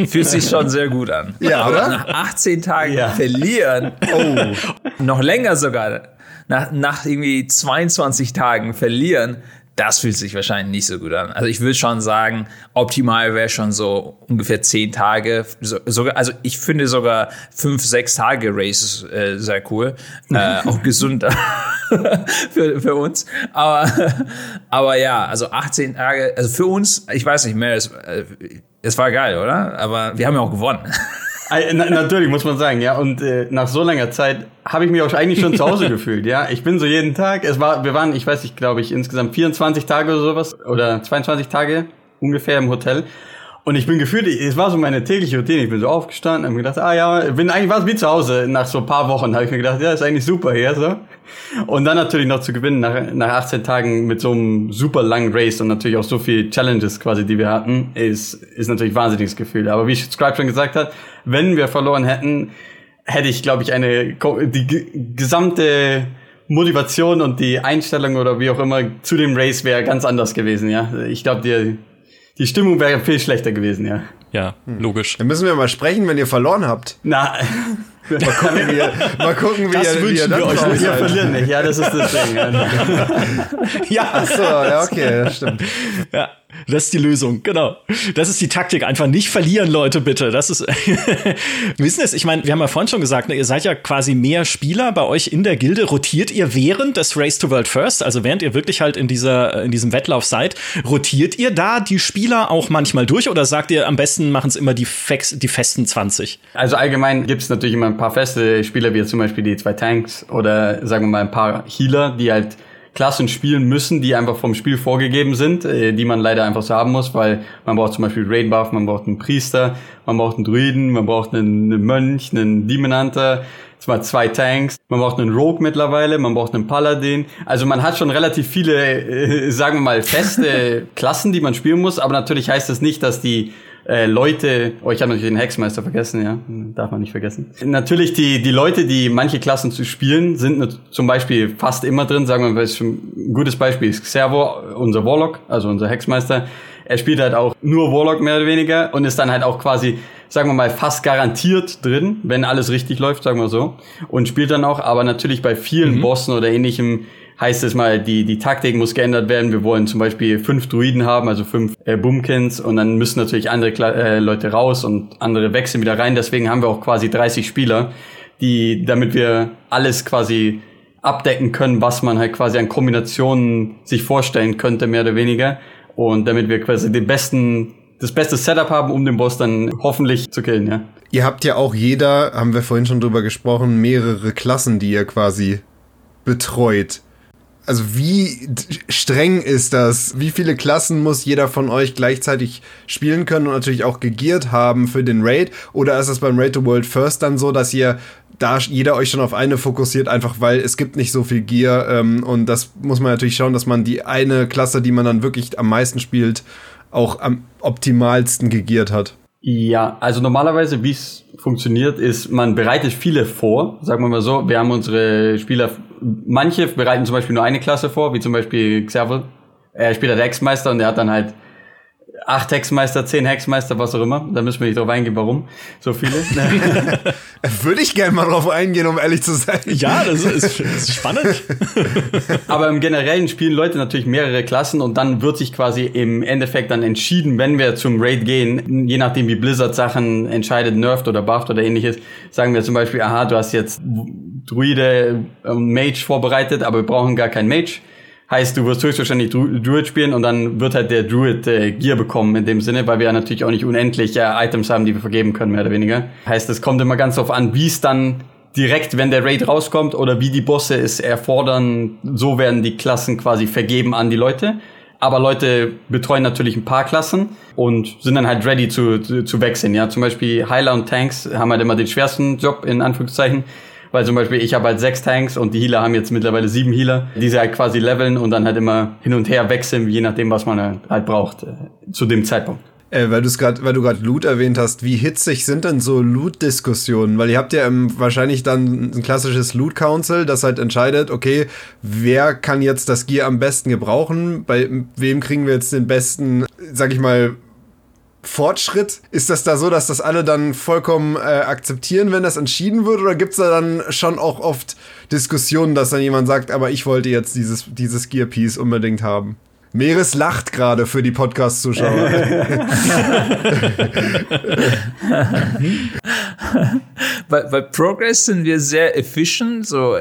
fühlt sich schon sehr gut an. Ja, aber oder? nach 18 Tagen ja. verlieren, oh, noch länger sogar, nach, nach irgendwie 22 Tagen verlieren, das fühlt sich wahrscheinlich nicht so gut an. Also ich würde schon sagen, optimal wäre schon so ungefähr zehn Tage. So, sogar, also ich finde sogar fünf, sechs Tage Races äh, sehr cool. Äh, auch gesund für, für uns. Aber, aber ja, also 18 Tage, also für uns, ich weiß nicht mehr, es, äh, es war geil, oder? Aber wir haben ja auch gewonnen. Natürlich, muss man sagen, ja. Und äh, nach so langer Zeit habe ich mich auch eigentlich schon zu Hause gefühlt, ja. Ich bin so jeden Tag, es war, wir waren, ich weiß nicht, glaube ich, insgesamt 24 Tage oder sowas, oder 22 Tage ungefähr im Hotel. Und ich bin gefühlt, es war so meine tägliche Routine. Ich bin so aufgestanden, habe mir gedacht, ah ja, bin eigentlich war es wie zu Hause. Nach so ein paar Wochen habe ich mir gedacht, ja, ist eigentlich super hier so. Und dann natürlich noch zu gewinnen nach, nach 18 Tagen mit so einem super langen Race und natürlich auch so viel Challenges quasi, die wir hatten, ist ist natürlich ein wahnsinniges Gefühl. Aber wie Scribe schon gesagt hat, wenn wir verloren hätten, hätte ich, glaube ich, eine die gesamte Motivation und die Einstellung oder wie auch immer zu dem Race wäre ganz anders gewesen, ja. Ich glaube, die die Stimmung wäre viel schlechter gewesen, ja. Ja, logisch. Dann müssen wir mal sprechen, wenn ihr verloren habt. Na, mal gucken, wie ihr, mal gucken, wie das ihr, wie ihr dann euch kommt. Wir verlieren nicht, ja, das ist das Ding. ja, ach so, ja, okay, das stimmt. Ja. Das ist die Lösung, genau. Das ist die Taktik. Einfach nicht verlieren, Leute, bitte. Das ist. Wissen es? Ich meine, wir haben ja vorhin schon gesagt, ne, ihr seid ja quasi mehr Spieler bei euch in der Gilde. Rotiert ihr während des Race to World First, also während ihr wirklich halt in dieser, in diesem Wettlauf seid, rotiert ihr da die Spieler auch manchmal durch oder sagt ihr am besten machen es immer die, Fex, die festen 20? Also allgemein gibt es natürlich immer ein paar feste Spieler, wie zum Beispiel die zwei Tanks oder sagen wir mal ein paar Healer, die halt Klassen spielen müssen, die einfach vom Spiel vorgegeben sind, äh, die man leider einfach so haben muss, weil man braucht zum Beispiel Raid Buff, man braucht einen Priester, man braucht einen Druiden, man braucht einen, einen Mönch, einen Demon Hunter, zwar zwei Tanks, man braucht einen Rogue mittlerweile, man braucht einen Paladin. Also man hat schon relativ viele, äh, sagen wir mal, feste Klassen, die man spielen muss, aber natürlich heißt das nicht, dass die äh, Leute, oh, ich habe natürlich den Hexmeister vergessen, ja, darf man nicht vergessen. Natürlich die die Leute, die manche Klassen zu spielen, sind zum Beispiel fast immer drin. Sagen wir mal, ein gutes Beispiel ist Servo, unser Warlock, also unser Hexmeister. Er spielt halt auch nur Warlock mehr oder weniger und ist dann halt auch quasi, sagen wir mal, fast garantiert drin, wenn alles richtig läuft, sagen wir so. Und spielt dann auch, aber natürlich bei vielen mhm. Bossen oder ähnlichem heißt es mal, die, die Taktik muss geändert werden. Wir wollen zum Beispiel fünf Druiden haben, also fünf äh, Boomkins und dann müssen natürlich andere Kla äh, Leute raus und andere wechseln wieder rein. Deswegen haben wir auch quasi 30 Spieler, die, damit wir alles quasi abdecken können, was man halt quasi an Kombinationen sich vorstellen könnte, mehr oder weniger. Und damit wir quasi den besten, das beste Setup haben, um den Boss dann hoffentlich zu killen, ja. Ihr habt ja auch jeder, haben wir vorhin schon drüber gesprochen, mehrere Klassen, die ihr quasi betreut. Also wie streng ist das? Wie viele Klassen muss jeder von euch gleichzeitig spielen können und natürlich auch gegiert haben für den Raid? Oder ist es beim Raid to World First dann so, dass ihr da jeder euch schon auf eine fokussiert, einfach weil es gibt nicht so viel Gear ähm, und das muss man natürlich schauen, dass man die eine Klasse, die man dann wirklich am meisten spielt, auch am optimalsten gegiert hat. Ja, also normalerweise, wie es funktioniert, ist, man bereitet viele vor, sagen wir mal so. Wir haben unsere Spieler, manche bereiten zum Beispiel nur eine Klasse vor, wie zum Beispiel Xervel. Er spielt der Hexmeister und er hat dann halt acht Hexmeister, zehn Hexmeister, was auch immer. Da müssen wir nicht drauf eingehen, warum so viele. Würde ich gerne mal drauf eingehen, um ehrlich zu sein. Ja, das ist, das ist spannend. Aber im Generellen spielen Leute natürlich mehrere Klassen und dann wird sich quasi im Endeffekt dann entschieden, wenn wir zum Raid gehen, je nachdem wie Blizzard Sachen entscheidet, nerft oder bufft oder ähnliches, sagen wir zum Beispiel, aha, du hast jetzt Druide und Mage vorbereitet, aber wir brauchen gar keinen Mage Heißt, du wirst höchstwahrscheinlich Druid spielen und dann wird halt der Druid äh, Gear bekommen in dem Sinne, weil wir ja natürlich auch nicht unendlich äh, Items haben, die wir vergeben können, mehr oder weniger. Heißt, es kommt immer ganz darauf an, wie es dann direkt, wenn der Raid rauskommt oder wie die Bosse es erfordern, so werden die Klassen quasi vergeben an die Leute. Aber Leute betreuen natürlich ein paar Klassen und sind dann halt ready zu, zu, zu wechseln. Ja, zum Beispiel Heiler und Tanks haben halt immer den schwersten Job, in Anführungszeichen weil zum Beispiel ich habe halt sechs Tanks und die Healer haben jetzt mittlerweile sieben Healer, die sie halt quasi leveln und dann halt immer hin und her wechseln, je nachdem, was man halt braucht äh, zu dem Zeitpunkt. Äh, weil, du's grad, weil du gerade Loot erwähnt hast, wie hitzig sind denn so Loot-Diskussionen? Weil ihr habt ja ähm, wahrscheinlich dann ein klassisches Loot-Council, das halt entscheidet, okay, wer kann jetzt das Gear am besten gebrauchen? Bei wem kriegen wir jetzt den besten, sag ich mal, Fortschritt? Ist das da so, dass das alle dann vollkommen äh, akzeptieren, wenn das entschieden wird? Oder gibt es da dann schon auch oft Diskussionen, dass dann jemand sagt, aber ich wollte jetzt dieses, dieses Gear-Piece unbedingt haben? Meeres lacht gerade für die Podcast-Zuschauer. bei, bei Progress sind wir sehr efficient, so,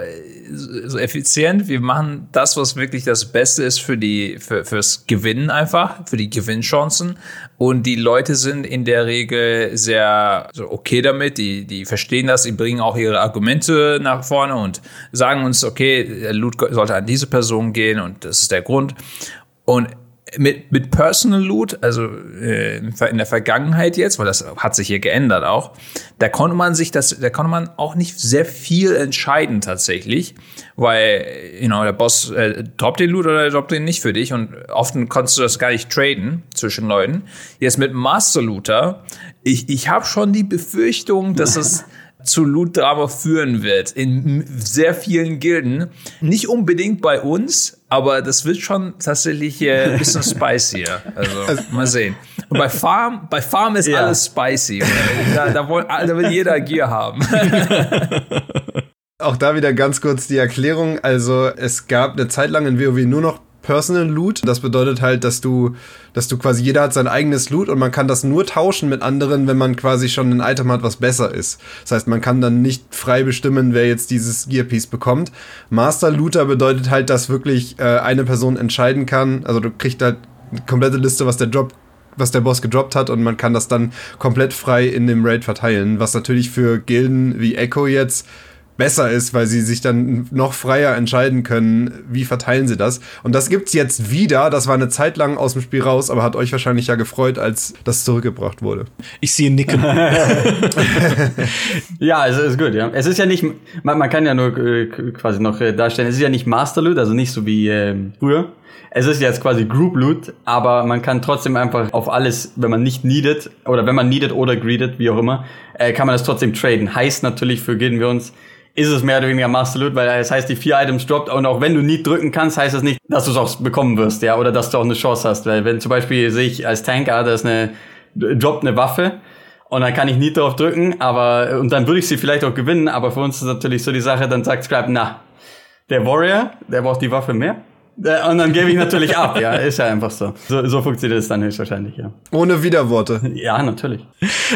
so effizient. Wir machen das, was wirklich das Beste ist für die, für, fürs Gewinnen einfach, für die Gewinnchancen. Und die Leute sind in der Regel sehr so okay damit. Die, die verstehen das, die bringen auch ihre Argumente nach vorne und sagen uns, okay, der Loot sollte an diese Person gehen und das ist der Grund. Und mit, mit Personal Loot, also äh, in der Vergangenheit jetzt, weil das hat sich hier geändert auch, da konnte man sich das, da konnte man auch nicht sehr viel entscheiden tatsächlich, weil, you know, der Boss äh, droppt den Loot oder er droppt den nicht für dich und oft konntest du das gar nicht traden zwischen Leuten. Jetzt mit Master Looter, ich, ich habe schon die Befürchtung, dass es zu Loot-Drama führen wird in sehr vielen Gilden. Nicht unbedingt bei uns, aber das wird schon tatsächlich äh, ein bisschen spicier. Also, also, mal sehen. Und bei Farm, bei Farm ist ja. alles spicy. Da, da, wollen, da will jeder Gier haben. Auch da wieder ganz kurz die Erklärung. Also es gab eine Zeit lang in WoW nur noch Personal Loot. Das bedeutet halt, dass du, dass du quasi jeder hat sein eigenes Loot und man kann das nur tauschen mit anderen, wenn man quasi schon ein Item hat, was besser ist. Das heißt, man kann dann nicht frei bestimmen, wer jetzt dieses Gear Piece bekommt. Master Looter bedeutet halt, dass wirklich äh, eine Person entscheiden kann. Also du kriegst halt eine komplette Liste, was der Job was der Boss gedroppt hat und man kann das dann komplett frei in dem Raid verteilen, was natürlich für Gilden wie Echo jetzt besser ist, weil sie sich dann noch freier entscheiden können, wie verteilen sie das. Und das gibt's jetzt wieder. Das war eine Zeit lang aus dem Spiel raus, aber hat euch wahrscheinlich ja gefreut, als das zurückgebracht wurde. Ich sehe Nicken. ja, es ist gut, ja. Es ist ja nicht, man, man kann ja nur äh, quasi noch äh, darstellen, es ist ja nicht Master Loot, also nicht so wie äh, früher. Es ist jetzt quasi Group Loot, aber man kann trotzdem einfach auf alles, wenn man nicht needed oder wenn man needed oder greedet, wie auch immer, äh, kann man das trotzdem traden. Heißt natürlich für gehen wir uns ist es mehr oder weniger Master Loot, weil es heißt, die vier Items droppt und auch wenn du nie drücken kannst, heißt das nicht, dass du es auch bekommen wirst, ja, oder dass du auch eine Chance hast, weil wenn zum Beispiel sehe ich als Tanker, da ist eine, droppt eine Waffe und dann kann ich nie drauf drücken, aber, und dann würde ich sie vielleicht auch gewinnen, aber für uns ist natürlich so die Sache, dann sagt Scribe, na, der Warrior, der braucht die Waffe mehr und dann gebe ich natürlich ab, ja, ist ja einfach so. So, so funktioniert es dann höchstwahrscheinlich, ja. Ohne Widerworte. Ja, natürlich.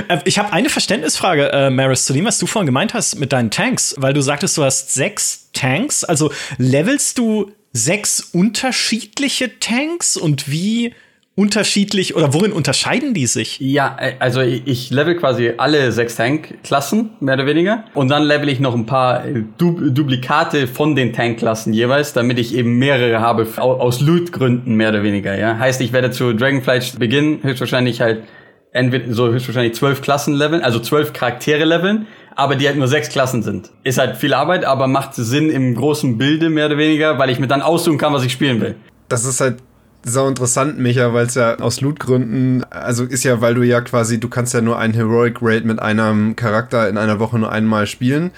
Äh, ich habe eine Verständnisfrage, äh, Maris, zu dem, was du vorhin gemeint hast mit deinen Tanks, weil du sagtest, du hast sechs Tanks. Also levelst du sechs unterschiedliche Tanks und wie unterschiedlich oder worin unterscheiden die sich? Ja, äh, also ich level quasi alle sechs Tank-Klassen, mehr oder weniger. Und dann level ich noch ein paar äh, du Duplikate von den Tank-Klassen jeweils, damit ich eben mehrere habe aus Loot-Gründen, mehr oder weniger. Ja, Heißt, ich werde zu Dragonflight beginnen, höchstwahrscheinlich halt entweder so höchstwahrscheinlich zwölf Klassen leveln, also zwölf Charaktere leveln, aber die halt nur sechs Klassen sind. Ist halt viel Arbeit, aber macht Sinn im großen Bilde mehr oder weniger, weil ich mir dann aussuchen kann, was ich spielen will. Das ist halt sau interessant, Micha, weil es ja aus Loot-Gründen, also ist ja, weil du ja quasi, du kannst ja nur einen Heroic Raid mit einem Charakter in einer Woche nur einmal spielen.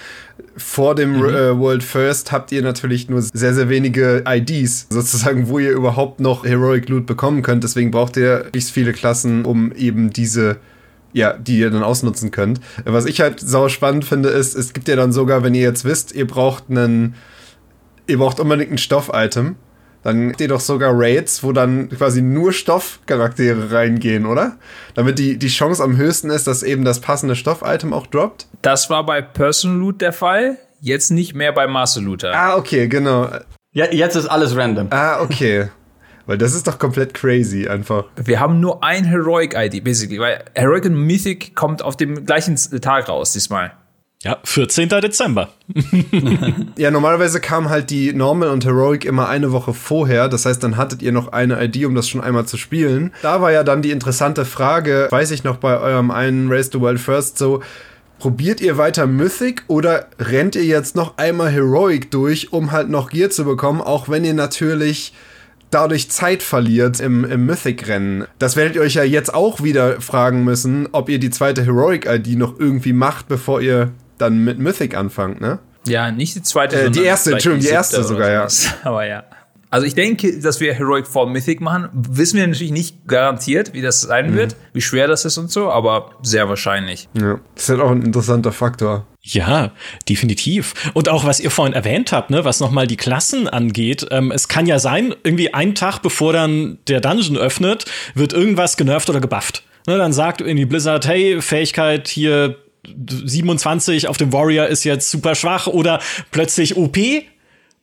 Vor dem mhm. äh, World First habt ihr natürlich nur sehr, sehr wenige IDs, sozusagen, wo ihr überhaupt noch Heroic Loot bekommen könnt. Deswegen braucht ihr nicht viele Klassen, um eben diese ja, die ihr dann ausnutzen könnt. Was ich halt sau spannend finde, ist, es gibt ja dann sogar, wenn ihr jetzt wisst, ihr braucht einen, ihr braucht unbedingt ein Stoff-Item, dann habt ihr doch sogar Raids, wo dann quasi nur Stoffcharaktere reingehen, oder? Damit die, die Chance am höchsten ist, dass eben das passende Stoff-Item auch droppt. Das war bei Personal Loot der Fall, jetzt nicht mehr bei Master Looter. Ah, okay, genau. Ja, jetzt ist alles random. Ah, okay. Weil das ist doch komplett crazy einfach. Wir haben nur ein Heroic ID, basically, weil Heroic und Mythic kommt auf dem gleichen Tag raus diesmal. Ja, 14. Dezember. ja, normalerweise kam halt die Normal und Heroic immer eine Woche vorher. Das heißt, dann hattet ihr noch eine ID, um das schon einmal zu spielen. Da war ja dann die interessante Frage, weiß ich noch bei eurem einen Race to World First so, probiert ihr weiter Mythic oder rennt ihr jetzt noch einmal Heroic durch, um halt noch Gear zu bekommen, auch wenn ihr natürlich dadurch Zeit verliert im, im Mythic-Rennen. Das werdet ihr euch ja jetzt auch wieder fragen müssen, ob ihr die zweite Heroic-ID noch irgendwie macht, bevor ihr dann mit Mythic anfangt, ne? Ja, nicht die zweite, äh, Die erste, Entschuldigung, die, die erste sogar, ja. Aber ja. Also ich denke, dass wir Heroic for Mythic machen. Wissen wir natürlich nicht garantiert, wie das sein mhm. wird, wie schwer das ist und so, aber sehr wahrscheinlich. Ja, das ist halt auch ein interessanter Faktor. Ja, definitiv. Und auch was ihr vorhin erwähnt habt, ne, was nochmal die Klassen angeht, ähm, es kann ja sein, irgendwie einen Tag bevor dann der Dungeon öffnet, wird irgendwas genervt oder gebufft. Ne, dann sagt irgendwie Blizzard, hey, Fähigkeit hier 27 auf dem Warrior ist jetzt super schwach oder plötzlich OP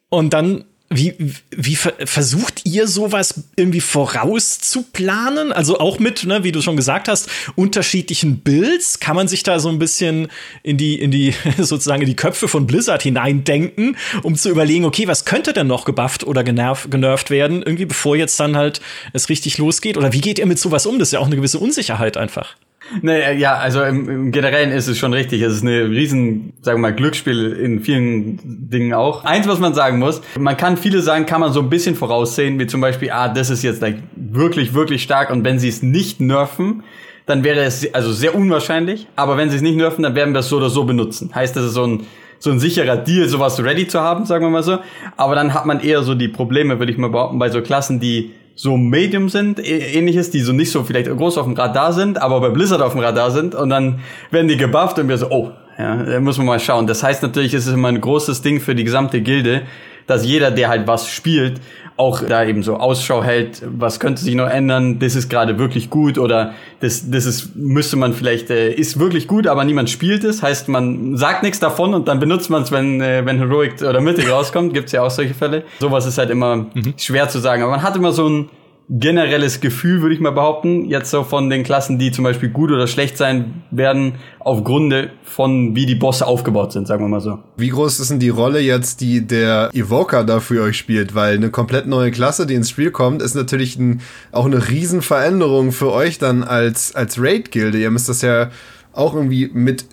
und dann wie, wie versucht ihr sowas irgendwie vorauszuplanen? Also auch mit, ne, wie du schon gesagt hast, unterschiedlichen Builds? Kann man sich da so ein bisschen in die, in die, sozusagen in die Köpfe von Blizzard hineindenken, um zu überlegen, okay, was könnte denn noch gebufft oder genervt, genervt werden, irgendwie bevor jetzt dann halt es richtig losgeht? Oder wie geht ihr mit sowas um? Das ist ja auch eine gewisse Unsicherheit einfach. Nee, äh, ja, also im, im Generellen ist es schon richtig. Es ist eine riesen, sagen wir mal, Glücksspiel in vielen Dingen auch. Eins, was man sagen muss, man kann viele sagen, kann man so ein bisschen voraussehen, wie zum Beispiel, ah, das ist jetzt like, wirklich, wirklich stark und wenn sie es nicht nerven, dann wäre es also sehr unwahrscheinlich. Aber wenn sie es nicht nerven, dann werden wir es so oder so benutzen. Heißt, das ist so ein so ein sicherer Deal, sowas ready zu haben, sagen wir mal so. Aber dann hat man eher so die Probleme, würde ich mal behaupten, bei so Klassen, die so Medium sind, ähnliches, die so nicht so vielleicht groß auf dem Radar sind, aber bei Blizzard auf dem Radar sind und dann werden die gebufft und wir so, oh, ja, da muss man mal schauen. Das heißt natürlich, es ist immer ein großes Ding für die gesamte Gilde, dass jeder, der halt was spielt, auch da eben so Ausschau hält, was könnte sich noch ändern, das ist gerade wirklich gut oder das, das ist, müsste man vielleicht, äh, ist wirklich gut, aber niemand spielt es, heißt man sagt nichts davon und dann benutzt man es, wenn, äh, wenn Heroic oder Mythic rauskommt, gibt's ja auch solche Fälle. Sowas ist halt immer mhm. schwer zu sagen, aber man hat immer so ein, generelles Gefühl, würde ich mal behaupten, jetzt so von den Klassen, die zum Beispiel gut oder schlecht sein werden, aufgrund von wie die Bosse aufgebaut sind, sagen wir mal so. Wie groß ist denn die Rolle jetzt, die der Evoker da für euch spielt? Weil eine komplett neue Klasse, die ins Spiel kommt, ist natürlich ein, auch eine Riesenveränderung für euch dann als, als Raid-Gilde. Ihr müsst das ja auch irgendwie mit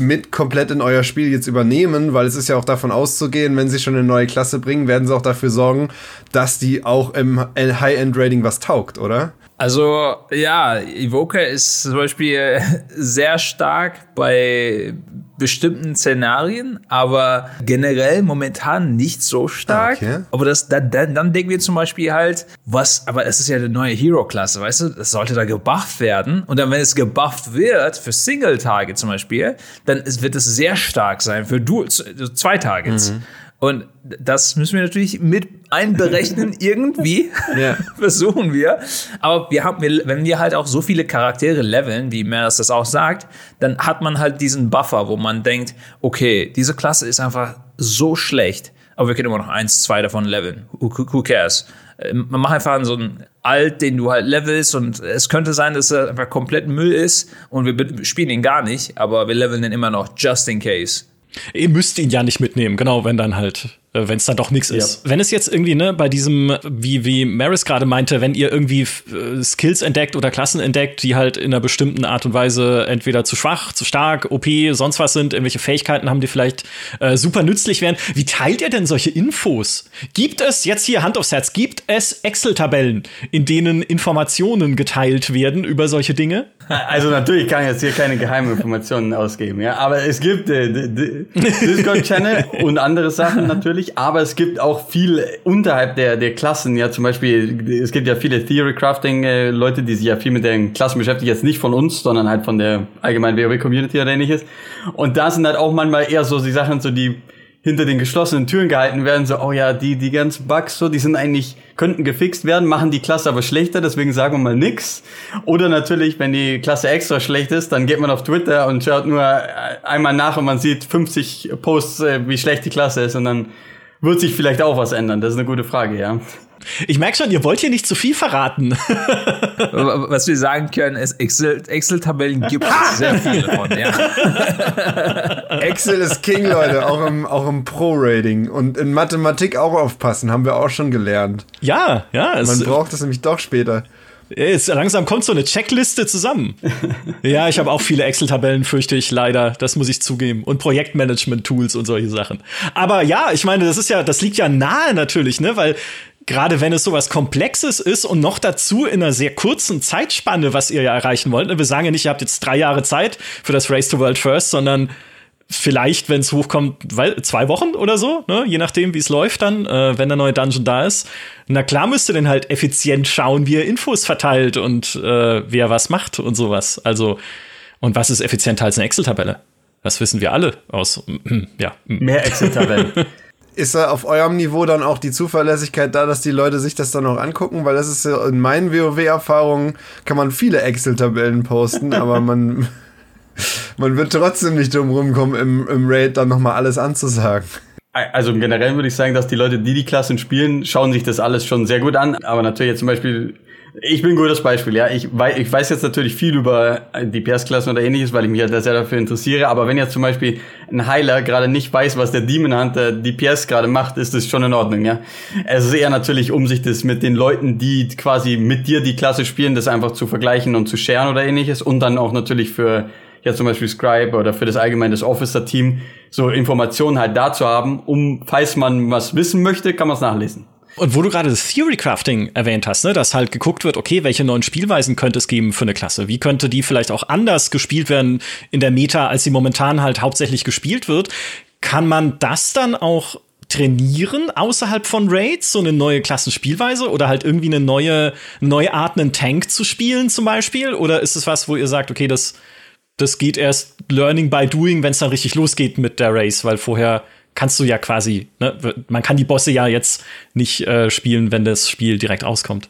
mit komplett in euer Spiel jetzt übernehmen, weil es ist ja auch davon auszugehen, wenn sie schon eine neue Klasse bringen, werden sie auch dafür sorgen, dass die auch im High-End-Rating was taugt, oder? Also ja, Evoker ist zum Beispiel sehr stark bei bestimmten Szenarien, aber generell momentan nicht so stark. Okay. Aber das, dann, dann, denken wir zum Beispiel halt, was, aber es ist ja eine neue Hero-Klasse, weißt du, das sollte da gebufft werden. Und dann, wenn es gebufft wird, für Single-Tage zum Beispiel, dann wird es sehr stark sein für du zwei Targets. Mhm. Und das müssen wir natürlich mit einberechnen irgendwie. Ja. Versuchen wir. Aber wir haben, wenn wir halt auch so viele Charaktere leveln, wie Meris das auch sagt, dann hat man halt diesen Buffer, wo man denkt, okay, diese Klasse ist einfach so schlecht, aber wir können immer noch eins, zwei davon leveln. Who, who cares? Äh, man macht einfach so einen Alt, den du halt levelst und es könnte sein, dass er einfach komplett Müll ist und wir spielen ihn gar nicht, aber wir leveln ihn immer noch, just in case. Ihr müsst ihn ja nicht mitnehmen, genau, wenn dann halt wenn es dann doch nichts ja. ist. Wenn es jetzt irgendwie, ne, bei diesem, wie, wie Maris gerade meinte, wenn ihr irgendwie äh, Skills entdeckt oder Klassen entdeckt, die halt in einer bestimmten Art und Weise entweder zu schwach, zu stark, OP, sonst was sind, irgendwelche Fähigkeiten haben, die vielleicht äh, super nützlich wären. Wie teilt ihr denn solche Infos? Gibt es, jetzt hier Hand aufs Herz, gibt es Excel-Tabellen, in denen Informationen geteilt werden über solche Dinge? Also natürlich kann ich jetzt hier keine geheimen Informationen ausgeben, ja, aber es gibt äh, Discord-Channel und andere Sachen natürlich, aber es gibt auch viel unterhalb der, der Klassen, ja, zum Beispiel, es gibt ja viele Theory-Crafting-Leute, die sich ja viel mit den Klassen beschäftigen, jetzt nicht von uns, sondern halt von der allgemeinen WoW-Community oder ähnliches. Und da sind halt auch manchmal eher so die Sachen, so die hinter den geschlossenen Türen gehalten werden, so, oh ja, die, die ganzen Bugs, so, die sind eigentlich, könnten gefixt werden, machen die Klasse aber schlechter, deswegen sagen wir mal nix. Oder natürlich, wenn die Klasse extra schlecht ist, dann geht man auf Twitter und schaut nur einmal nach und man sieht 50 Posts, äh, wie schlecht die Klasse ist und dann wird sich vielleicht auch was ändern. Das ist eine gute Frage, ja. Ich merke schon, ihr wollt hier nicht zu viel verraten. Was wir sagen können, ist, Excel-Tabellen Excel gibt es sehr viele von, ja. Excel ist King, Leute, auch im, auch im Pro-Rating. Und in Mathematik auch aufpassen, haben wir auch schon gelernt. Ja, ja. Man braucht das nämlich doch später. Jetzt langsam kommt so eine Checkliste zusammen. ja, ich habe auch viele Excel-Tabellen, fürchte ich leider. Das muss ich zugeben. Und Projektmanagement-Tools und solche Sachen. Aber ja, ich meine, das ist ja, das liegt ja nahe natürlich, ne? Weil gerade wenn es sowas Komplexes ist und noch dazu in einer sehr kurzen Zeitspanne, was ihr ja erreichen wollt. Ne? Wir sagen ja nicht, ihr habt jetzt drei Jahre Zeit für das Race to World First, sondern vielleicht, wenn es hochkommt, zwei Wochen oder so, ne? je nachdem, wie es läuft dann, äh, wenn der neue Dungeon da ist. Na klar müsst ihr dann halt effizient schauen, wie er Infos verteilt und äh, wer was macht und sowas. Also, und was ist effizienter als eine Excel-Tabelle? Das wissen wir alle aus, ja. Mehr Excel-Tabellen. ist da auf eurem Niveau dann auch die Zuverlässigkeit da, dass die Leute sich das dann auch angucken? Weil das ist ja in meinen WoW-Erfahrungen kann man viele Excel-Tabellen posten, aber man, man wird trotzdem nicht drum rumkommen, im, im Raid dann nochmal alles anzusagen. Also generell würde ich sagen, dass die Leute, die die Klassen spielen, schauen sich das alles schon sehr gut an. Aber natürlich jetzt zum Beispiel ich bin ein gutes Beispiel, ja. Ich, weiß, ich weiß jetzt natürlich viel über DPS-Klassen oder ähnliches, weil ich mich ja sehr dafür interessiere. Aber wenn jetzt zum Beispiel ein Heiler gerade nicht weiß, was der Demon Hunter DPS gerade macht, ist das schon in Ordnung, ja. Es ist eher natürlich, um sich das mit den Leuten, die quasi mit dir die Klasse spielen, das einfach zu vergleichen und zu scheren oder ähnliches. Und dann auch natürlich für ja zum Beispiel Scribe oder für das allgemeine Officer-Team so Informationen halt da zu haben, um, falls man was wissen möchte, kann man es nachlesen. Und wo du gerade das Theory Crafting erwähnt hast, ne, dass halt geguckt wird, okay, welche neuen Spielweisen könnte es geben für eine Klasse? Wie könnte die vielleicht auch anders gespielt werden in der Meta, als sie momentan halt hauptsächlich gespielt wird? Kann man das dann auch trainieren außerhalb von Raids, so eine neue Klassenspielweise oder halt irgendwie eine neue, neue Art, einen Tank zu spielen zum Beispiel? Oder ist es was, wo ihr sagt, okay, das, das geht erst Learning by Doing, wenn es dann richtig losgeht mit der Race, weil vorher kannst du ja quasi, ne, man kann die Bosse ja jetzt nicht äh, spielen, wenn das Spiel direkt auskommt.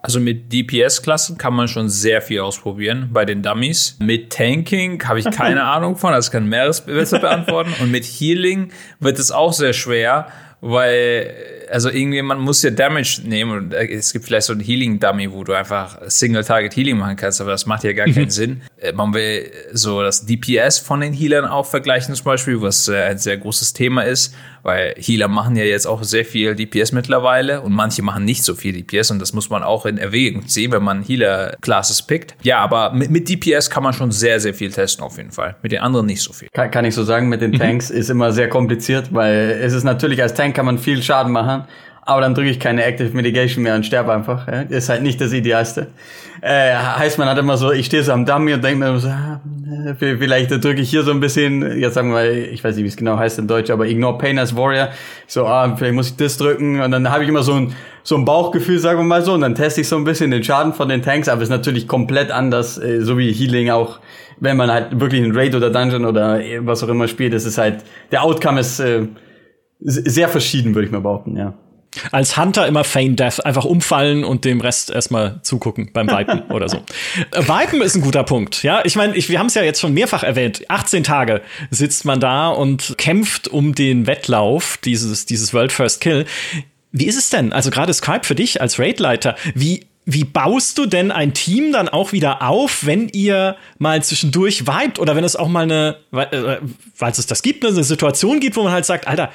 Also mit DPS-Klassen kann man schon sehr viel ausprobieren bei den Dummies. Mit Tanking habe ich keine Ahnung von, das kann Meeres besser beantworten. Und mit Healing wird es auch sehr schwer, weil also irgendwie, man muss ja Damage nehmen und äh, es gibt vielleicht so ein Healing-Dummy, wo du einfach Single-Target-Healing machen kannst, aber das macht ja gar keinen mhm. Sinn. Äh, man will so das DPS von den Healern auch vergleichen zum Beispiel, was äh, ein sehr großes Thema ist, weil Healer machen ja jetzt auch sehr viel DPS mittlerweile und manche machen nicht so viel DPS und das muss man auch in Erwägung ziehen, wenn man Healer-Classes pickt. Ja, aber mit, mit, DPS kann man schon sehr, sehr viel testen auf jeden Fall. Mit den anderen nicht so viel. Kann, kann ich so sagen, mit den mhm. Tanks ist immer sehr kompliziert, weil es ist natürlich, als Tank kann man viel Schaden machen aber dann drücke ich keine Active Mitigation mehr und sterbe einfach. Ja? Ist halt nicht das Idealste. Äh, heißt, man hat immer so, ich stehe so am Dummy und denke mir so, ah, vielleicht drücke ich hier so ein bisschen, jetzt sagen wir, ich weiß nicht, wie es genau heißt in Deutsch, aber Ignore Pain as Warrior. So, ah, vielleicht muss ich das drücken und dann habe ich immer so ein, so ein Bauchgefühl, sagen wir mal so, und dann teste ich so ein bisschen den Schaden von den Tanks, aber es ist natürlich komplett anders, äh, so wie Healing auch, wenn man halt wirklich einen Raid oder Dungeon oder was auch immer spielt, das ist halt, der Outcome ist äh, sehr verschieden, würde ich mal behaupten, ja. Als Hunter immer Feign Death, einfach umfallen und dem Rest erstmal zugucken beim Vipen oder so. Äh, Vipen ist ein guter Punkt. Ja, ich meine, ich, wir haben es ja jetzt schon mehrfach erwähnt. 18 Tage sitzt man da und kämpft um den Wettlauf, dieses, dieses World First Kill. Wie ist es denn? Also gerade Skype für dich als Raidleiter, wie wie baust du denn ein Team dann auch wieder auf, wenn ihr mal zwischendurch vibet oder wenn es auch mal eine, weil äh, es das gibt, eine Situation gibt, wo man halt sagt, Alter,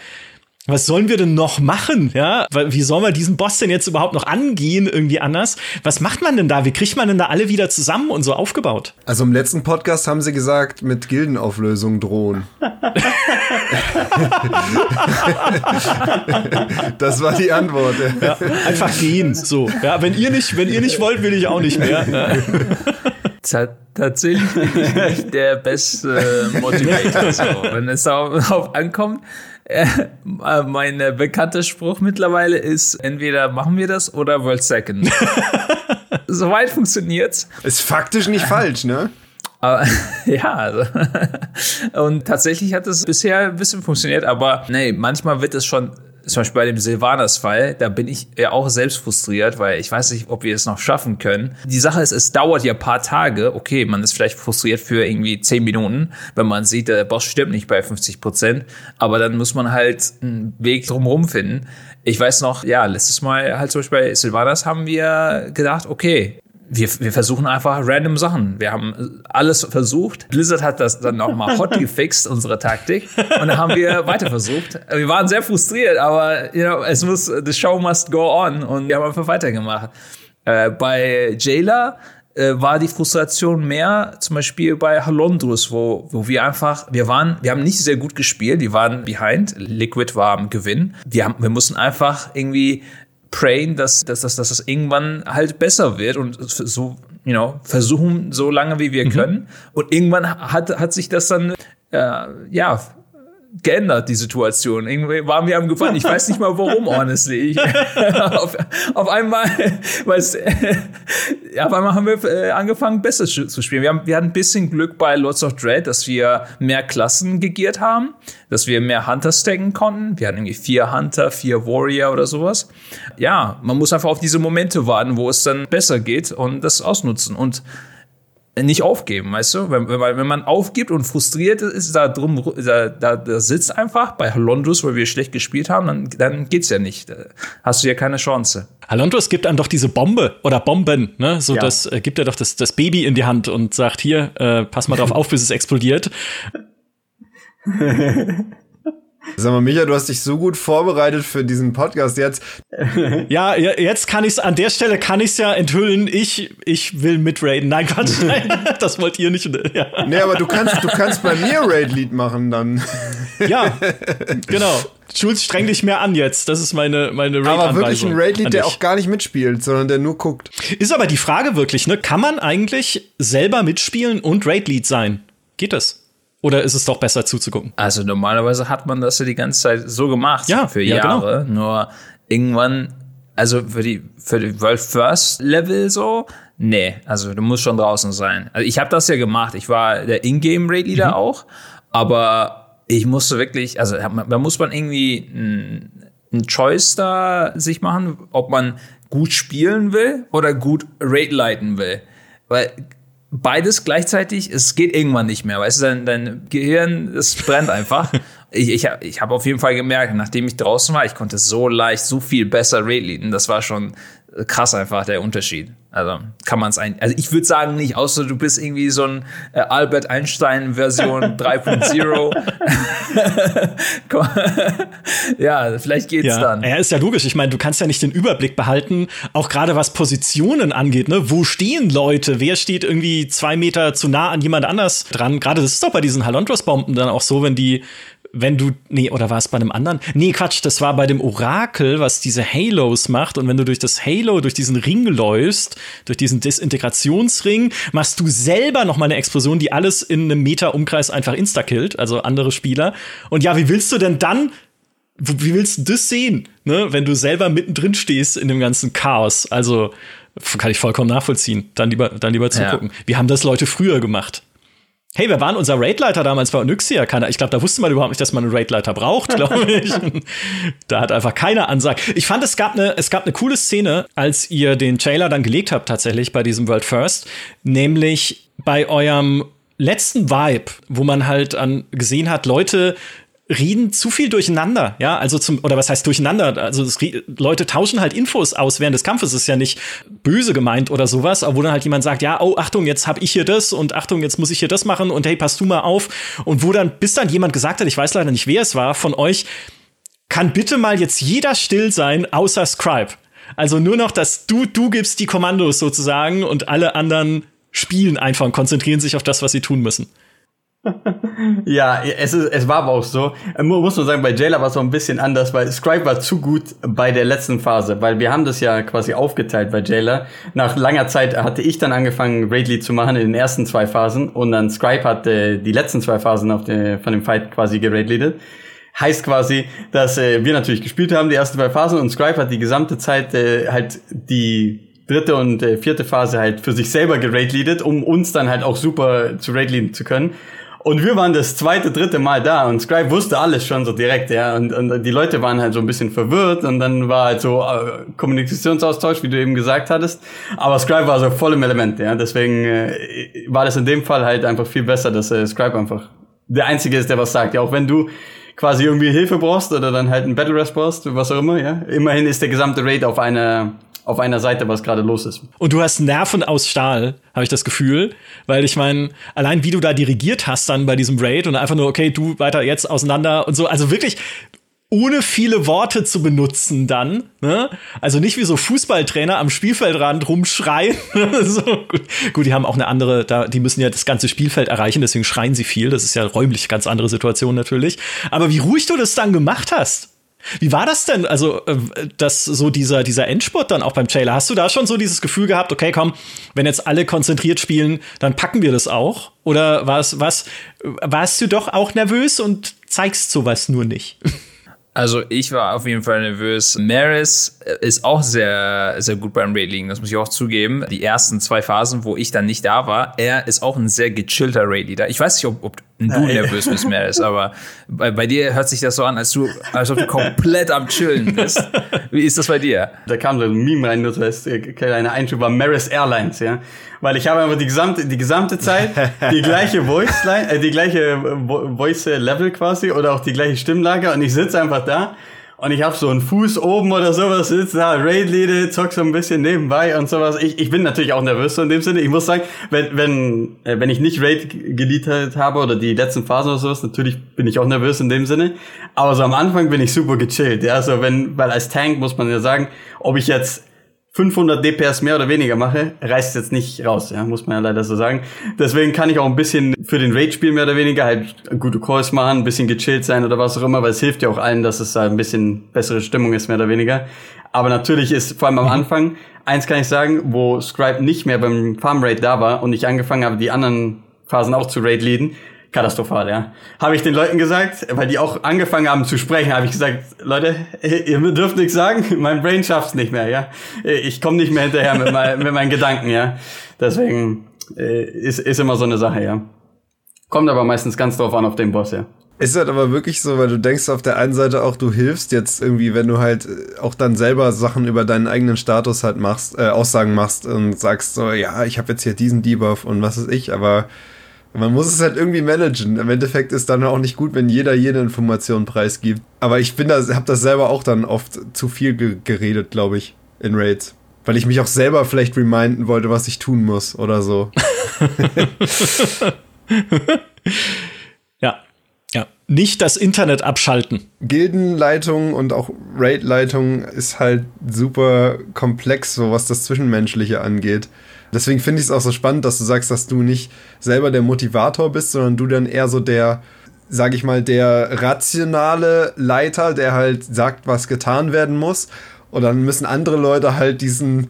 was sollen wir denn noch machen? Ja, wie sollen wir diesen Boss denn jetzt überhaupt noch angehen, irgendwie anders? Was macht man denn da? Wie kriegt man denn da alle wieder zusammen und so aufgebaut? Also im letzten Podcast haben sie gesagt, mit Gildenauflösung drohen. das war die Antwort. Ja, einfach gehen, so. Ja, wenn ihr nicht, wenn ihr nicht wollt, will ich auch nicht mehr. Tatsächlich bin ich nicht der beste Motivator. So. Wenn es darauf ankommt, äh, mein äh, bekannter Spruch mittlerweile ist, entweder machen wir das oder World Second. Soweit funktioniert's. Ist faktisch nicht falsch, ne? Aber, ja, also. und tatsächlich hat es bisher ein bisschen funktioniert, aber nee, manchmal wird es schon zum Beispiel bei dem Silvanas-Fall, da bin ich ja auch selbst frustriert, weil ich weiß nicht, ob wir es noch schaffen können. Die Sache ist, es dauert ja paar Tage. Okay, man ist vielleicht frustriert für irgendwie zehn Minuten, wenn man sieht, der Boss stimmt nicht bei 50 Prozent. Aber dann muss man halt einen Weg drumherum finden. Ich weiß noch, ja, letztes Mal halt zum Beispiel bei Silvanas haben wir gedacht, okay, wir, wir versuchen einfach random Sachen. Wir haben alles versucht. Blizzard hat das dann auch mal hot gefixt, unsere Taktik. Und dann haben wir weiter versucht. Wir waren sehr frustriert, aber you know, es muss, the show must go on. Und wir haben einfach weitergemacht. Äh, bei Jailer äh, war die Frustration mehr zum Beispiel bei Halondrus, wo, wo wir einfach, wir waren, wir haben nicht sehr gut gespielt, die waren behind, Liquid war am Gewinn. Wir, haben, wir mussten einfach irgendwie prayen, dass, dass, dass, dass das irgendwann halt besser wird und so, you know, versuchen so lange wie wir mhm. können. Und irgendwann hat, hat sich das dann, äh, ja, geändert, die Situation. Irgendwie waren wir am Gefallen. Ich weiß nicht mal warum, honestly. Ich, auf, auf einmal, weiß, auf einmal haben wir äh, angefangen, besser zu spielen. Wir, haben, wir hatten ein bisschen Glück bei Lords of Dread, dass wir mehr Klassen gegiert haben, dass wir mehr Hunter stacken konnten. Wir hatten irgendwie vier Hunter, vier Warrior oder sowas. Ja, man muss einfach auf diese Momente warten, wo es dann besser geht und das ausnutzen. Und nicht aufgeben, weißt du? Wenn, wenn, wenn man aufgibt und frustriert ist, da drum, da, da, da sitzt einfach bei Halondrus, wo wir schlecht gespielt haben, dann, dann geht's ja nicht. Da hast du ja keine Chance. Halondrus gibt einem doch diese Bombe oder Bomben, ne? So, ja. das äh, gibt er doch das, das Baby in die Hand und sagt, hier, äh, pass mal drauf auf, bis es explodiert. Sag mal, Micha, du hast dich so gut vorbereitet für diesen Podcast jetzt. Ja, jetzt kann ich's an der Stelle kann ich's ja enthüllen. Ich ich will mitraiden. Nein, Quatsch, nein, das wollt ihr nicht. Ja. Nee, aber du kannst du kannst bei mir Raid-Lied machen dann. Ja, genau. Schulz, streng dich mehr an jetzt. Das ist meine meine Raid Aber wirklich ein Raid-Lied, der auch gar nicht mitspielt, sondern der nur guckt. Ist aber die Frage wirklich, ne? Kann man eigentlich selber mitspielen und Raid-Lied sein? Geht das? Oder ist es doch besser zuzugucken? Also normalerweise hat man das ja die ganze Zeit so gemacht ja, für ja, genau. Jahre. Genau. Nur irgendwann, also für die für die World First Level so, nee, also du musst schon draußen sein. Also ich habe das ja gemacht. Ich war der Ingame Raid Leader mhm. auch, aber ich musste wirklich, also da muss man irgendwie ein Choice da sich machen, ob man gut spielen will oder gut Raid leiten will. Weil beides gleichzeitig, es geht irgendwann nicht mehr, weißt du, dein, dein Gehirn, es brennt einfach. ich ich, ich habe auf jeden Fall gemerkt, nachdem ich draußen war, ich konnte so leicht, so viel besser Rate leaden. Das war schon krass einfach der Unterschied. Also kann man es ein. Also ich würde sagen nicht, außer du bist irgendwie so ein äh, Albert Einstein Version 3.0. ja, vielleicht geht's ja. dann. Ja, ist ja logisch. Ich meine, du kannst ja nicht den Überblick behalten, auch gerade was Positionen angeht. Ne, wo stehen Leute? Wer steht irgendwie zwei Meter zu nah an jemand anders dran? Gerade das ist doch bei diesen Halondros-Bomben dann auch so, wenn die wenn du, nee, oder war es bei einem anderen? Nee, Quatsch, das war bei dem Orakel, was diese Halos macht. Und wenn du durch das Halo, durch diesen Ring läufst, durch diesen Desintegrationsring, machst du selber noch mal eine Explosion, die alles in einem Meter Umkreis einfach insta-killt, also andere Spieler. Und ja, wie willst du denn dann wie willst du das sehen, ne, wenn du selber mittendrin stehst in dem ganzen Chaos? Also kann ich vollkommen nachvollziehen. Dann lieber, dann lieber zugucken. Ja. Wie haben das Leute früher gemacht? Hey, wer war denn unser Raidleiter damals bei Onyxia? Keiner. Ich glaube, da wusste man überhaupt nicht, dass man einen Raidleiter braucht, glaube ich. da hat einfach keiner Ansage. Ich fand, es gab eine, es gab eine coole Szene, als ihr den Trailer dann gelegt habt, tatsächlich bei diesem World First, nämlich bei eurem letzten Vibe, wo man halt an gesehen hat, Leute reden zu viel durcheinander, ja, also zum, oder was heißt durcheinander? Also es, Leute tauschen halt Infos aus während des Kampfes, ist ja nicht böse gemeint oder sowas, aber wo dann halt jemand sagt, ja, oh, Achtung, jetzt hab ich hier das und Achtung, jetzt muss ich hier das machen und hey, pass du mal auf. Und wo dann, bis dann jemand gesagt hat, ich weiß leider nicht, wer es war, von euch, kann bitte mal jetzt jeder still sein, außer Scribe. Also nur noch, dass du, du gibst die Kommandos sozusagen und alle anderen spielen einfach und konzentrieren sich auf das, was sie tun müssen ja, es, ist, es war aber auch so. Muss man sagen, bei Jailer war es auch ein bisschen anders, weil Scribe war zu gut bei der letzten Phase, weil wir haben das ja quasi aufgeteilt bei Jailer. Nach langer Zeit hatte ich dann angefangen, Raidly zu machen in den ersten zwei Phasen und dann Scribe hat äh, die letzten zwei Phasen auf der, von dem Fight quasi geraidleadet. Heißt quasi, dass äh, wir natürlich gespielt haben, die ersten zwei Phasen und Scribe hat die gesamte Zeit äh, halt die dritte und äh, vierte Phase halt für sich selber geraidleadet, um uns dann halt auch super zu raidleaden zu können. Und wir waren das zweite, dritte Mal da und Scribe wusste alles schon so direkt, ja. Und, und die Leute waren halt so ein bisschen verwirrt und dann war halt so äh, Kommunikationsaustausch, wie du eben gesagt hattest. Aber Scribe war so voll im Element, ja. Deswegen äh, war das in dem Fall halt einfach viel besser, dass äh, Scribe einfach der Einzige ist, der was sagt. Ja, auch wenn du quasi irgendwie Hilfe brauchst oder dann halt ein Battle Rest brauchst, was auch immer, ja. Immerhin ist der gesamte Raid auf einer auf einer Seite, was gerade los ist. Und du hast Nerven aus Stahl, habe ich das Gefühl, weil ich meine, allein wie du da dirigiert hast dann bei diesem Raid und einfach nur, okay, du weiter jetzt auseinander und so, also wirklich ohne viele Worte zu benutzen dann, ne? Also nicht wie so Fußballtrainer am Spielfeldrand rumschreien. so, gut. gut, die haben auch eine andere, da, die müssen ja das ganze Spielfeld erreichen, deswegen schreien sie viel. Das ist ja räumlich ganz andere Situation natürlich. Aber wie ruhig du das dann gemacht hast. Wie war das denn? Also, äh, dass so dieser, dieser Endspurt dann auch beim Trailer, hast du da schon so dieses Gefühl gehabt, okay, komm, wenn jetzt alle konzentriert spielen, dann packen wir das auch? Oder war's, was, warst du doch auch nervös und zeigst sowas nur nicht? Also ich war auf jeden Fall nervös. Maris ist auch sehr, sehr gut beim Raid das muss ich auch zugeben. Die ersten zwei Phasen, wo ich dann nicht da war, er ist auch ein sehr gechillter Raid Ich weiß nicht, ob, ob du nervös bist, Maris, aber bei, bei, dir hört sich das so an, als du, als ob du komplett am Chillen bist. Wie ist das bei dir? Da kam so ein Meme rein, das heißt, äh, kleiner Einschub war Maris Airlines, ja weil ich habe einfach die gesamte, die gesamte Zeit die gleiche Voice Line, äh, die gleiche Voice Level quasi oder auch die gleiche Stimmlage und ich sitze einfach da und ich habe so einen Fuß oben oder sowas, sitze da, Raid leade, zock so ein bisschen nebenbei und sowas. Ich, ich bin natürlich auch nervös so in dem Sinne. Ich muss sagen, wenn, wenn, äh, wenn ich nicht Raid geleadet habe oder die letzten Phasen oder sowas, natürlich bin ich auch nervös in dem Sinne. Aber so am Anfang bin ich super gechillt. Ja, so wenn, weil als Tank muss man ja sagen, ob ich jetzt 500 DPS mehr oder weniger mache, reißt jetzt nicht raus, ja, muss man ja leider so sagen. Deswegen kann ich auch ein bisschen für den Raid spielen mehr oder weniger halt gute Calls machen, ein bisschen gechillt sein oder was auch immer, weil es hilft ja auch allen, dass es da ein bisschen bessere Stimmung ist mehr oder weniger. Aber natürlich ist vor allem am mhm. Anfang eins kann ich sagen, wo Scribe nicht mehr beim Farm Raid da war und ich angefangen habe, die anderen Phasen auch zu Raid leaden, katastrophal, ja. Habe ich den Leuten gesagt, weil die auch angefangen haben zu sprechen, habe ich gesagt, Leute, ihr dürft nichts sagen, mein Brain schafft's nicht mehr, ja. Ich komme nicht mehr hinterher mit, mein, mit meinen Gedanken, ja. Deswegen äh, ist, ist immer so eine Sache, ja. Kommt aber meistens ganz drauf an auf den Boss, ja. Ist halt aber wirklich so, weil du denkst auf der einen Seite auch, du hilfst jetzt irgendwie, wenn du halt äh, auch dann selber Sachen über deinen eigenen Status halt machst, äh, Aussagen machst und sagst so, ja, ich habe jetzt hier diesen Debuff und was ist ich, aber man muss es halt irgendwie managen. Im Endeffekt ist dann auch nicht gut, wenn jeder jede Information preisgibt. Aber ich bin da, habe das selber auch dann oft zu viel ge geredet, glaube ich, in Raids. Weil ich mich auch selber vielleicht reminden wollte, was ich tun muss oder so. ja. Ja. Nicht das Internet abschalten. Gildenleitung und auch Raidleitung ist halt super komplex, so was das Zwischenmenschliche angeht. Deswegen finde ich es auch so spannend, dass du sagst, dass du nicht selber der Motivator bist, sondern du dann eher so der, sag ich mal, der rationale Leiter, der halt sagt, was getan werden muss. Und dann müssen andere Leute halt diesen,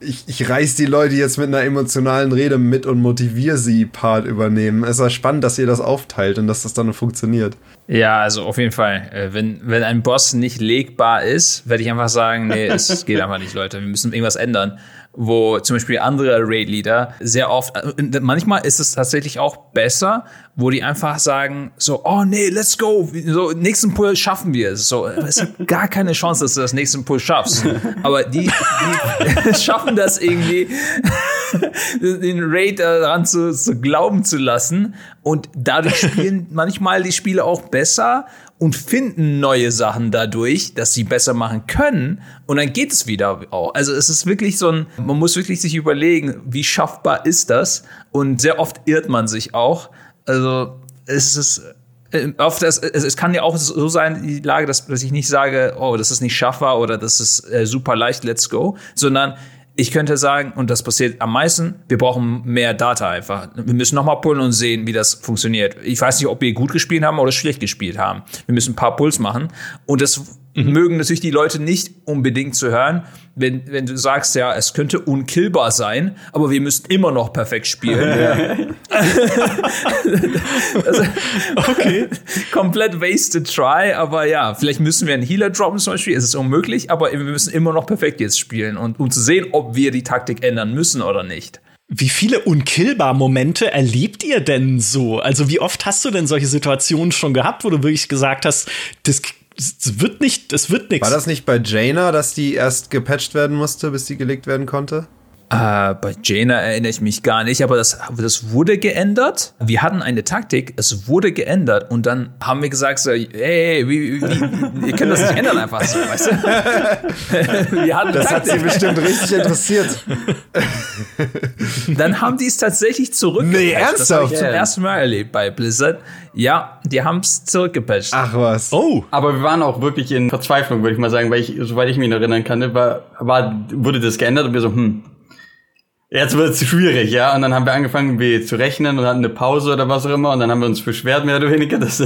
ich, ich reiß die Leute jetzt mit einer emotionalen Rede mit und motiviere sie Part übernehmen. Es ist ja spannend, dass ihr das aufteilt und dass das dann funktioniert. Ja, also auf jeden Fall. Äh, wenn, wenn ein Boss nicht legbar ist, werde ich einfach sagen, nee, es geht einfach nicht, Leute. Wir müssen irgendwas ändern wo zum Beispiel andere Raid-Leader sehr oft, äh, manchmal ist es tatsächlich auch besser, wo die einfach sagen, so, oh nee, let's go, so, nächsten Pull schaffen wir es. So, es gibt gar keine Chance, dass du das nächsten Pull schaffst. Aber die, die schaffen das irgendwie, den Raid daran zu, zu glauben zu lassen. Und dadurch spielen manchmal die Spiele auch besser und finden neue Sachen dadurch, dass sie besser machen können. Und dann geht es wieder auch. Also es ist wirklich so ein, man muss wirklich sich überlegen, wie schaffbar ist das? Und sehr oft irrt man sich auch. Also es ist äh, oft das, es, kann ja auch so sein, die Lage, dass, dass ich nicht sage, oh, das ist nicht schaffbar oder das ist äh, super leicht, let's go, sondern ich könnte sagen, und das passiert am meisten, wir brauchen mehr Data einfach. Wir müssen nochmal pullen und sehen, wie das funktioniert. Ich weiß nicht, ob wir gut gespielt haben oder schlecht gespielt haben. Wir müssen ein paar Puls machen. Und das mhm. mögen natürlich die Leute nicht unbedingt zu hören, wenn, wenn du sagst, ja, es könnte unkillbar sein, aber wir müssen immer noch perfekt spielen. also, okay. komplett wasted try, aber ja, vielleicht müssen wir einen Healer droppen zum Beispiel, es ist unmöglich, aber wir müssen immer noch perfekt jetzt spielen und um zu sehen, ob wir die Taktik ändern müssen oder nicht. Wie viele unkillbar Momente erlebt ihr denn so? Also wie oft hast du denn solche Situationen schon gehabt, wo du wirklich gesagt hast, das es wird nicht, es wird nichts. War das nicht bei Jaina, dass die erst gepatcht werden musste, bis die gelegt werden konnte? Äh, bei Jaina erinnere ich mich gar nicht, aber das, das wurde geändert. Wir hatten eine Taktik, es wurde geändert und dann haben wir gesagt so, hey, wie, wie, wie, ihr könnt das nicht ändern einfach so, weißt du? wir hatten das Taktik. hat sie bestimmt richtig interessiert. dann haben die es tatsächlich zurückgepatcht. Nee, ernsthaft? Das habe ich zum ersten Mal erlebt bei Blizzard. Ja, die haben es zurückgepatcht. Ach was. Oh. Aber wir waren auch wirklich in Verzweiflung, würde ich mal sagen, weil ich, soweit ich mich erinnern kann, war, war, wurde das geändert und wir so, hm, Jetzt wird es schwierig, ja. Und dann haben wir angefangen, wie zu rechnen und hatten eine Pause oder was auch immer. Und dann haben wir uns beschwert, mehr oder weniger, dass,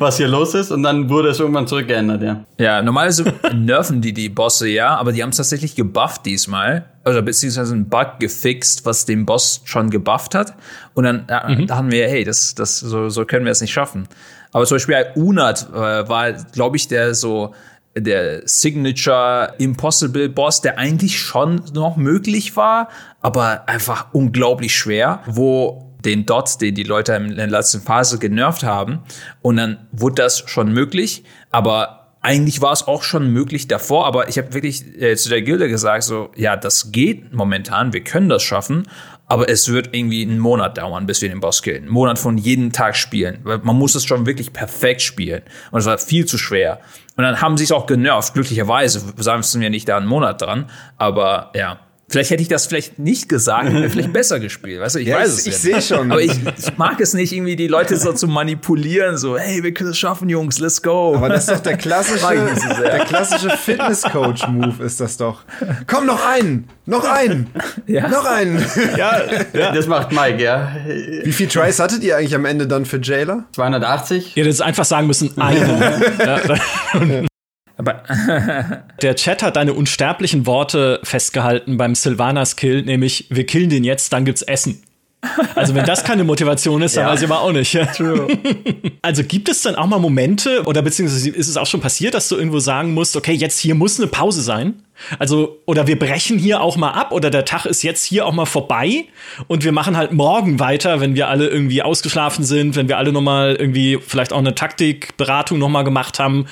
was hier los ist. Und dann wurde es irgendwann zurückgeändert, ja. Ja, normalerweise nerven die die Bosse, ja. Aber die haben es tatsächlich gebufft diesmal. Oder beziehungsweise einen Bug gefixt, was den Boss schon gebufft hat. Und dann da, mhm. dachten wir, hey, das, das, so, so können wir es nicht schaffen. Aber zum Beispiel Unat äh, war, glaube ich, der so der Signature Impossible Boss, der eigentlich schon noch möglich war, aber einfach unglaublich schwer, wo den Dot, den die Leute in der letzten Phase genervt haben. Und dann wurde das schon möglich, aber eigentlich war es auch schon möglich davor, aber ich habe wirklich äh, zu der Gilde gesagt, so, ja, das geht momentan, wir können das schaffen, aber es wird irgendwie einen Monat dauern, bis wir den Boss killen. Einen Monat von jedem Tag spielen, weil man muss es schon wirklich perfekt spielen. Und es war viel zu schwer. Und dann haben sie es auch genervt, glücklicherweise. Sagen wir nicht da einen Monat dran. Aber ja, Vielleicht hätte ich das vielleicht nicht gesagt, wäre vielleicht besser gespielt. Weißt du, ich ja, weiß ich, es. Ich sehe schon. Aber ich, ich, mag es nicht, irgendwie die Leute so zu manipulieren, so, hey, wir können es schaffen, Jungs, let's go. Aber das ist doch der klassische, der klassische Fitness-Coach-Move ist das doch. Komm, noch einen! Noch einen! Ja. Noch einen! Ja, ja, das macht Mike, ja. Wie viel Tries hattet ihr eigentlich am Ende dann für Jailer? 280. Ihr hättet einfach sagen müssen, einen. ja. Aber der Chat hat deine unsterblichen Worte festgehalten beim Sylvanas Kill, nämlich wir killen den jetzt, dann gibt's Essen. Also wenn das keine Motivation ist, dann ja. weiß ich aber auch nicht. True. Also gibt es dann auch mal Momente oder beziehungsweise ist es auch schon passiert, dass du irgendwo sagen musst, okay, jetzt hier muss eine Pause sein? Also oder wir brechen hier auch mal ab oder der Tag ist jetzt hier auch mal vorbei und wir machen halt morgen weiter, wenn wir alle irgendwie ausgeschlafen sind, wenn wir alle noch mal irgendwie vielleicht auch eine Taktikberatung noch mal gemacht haben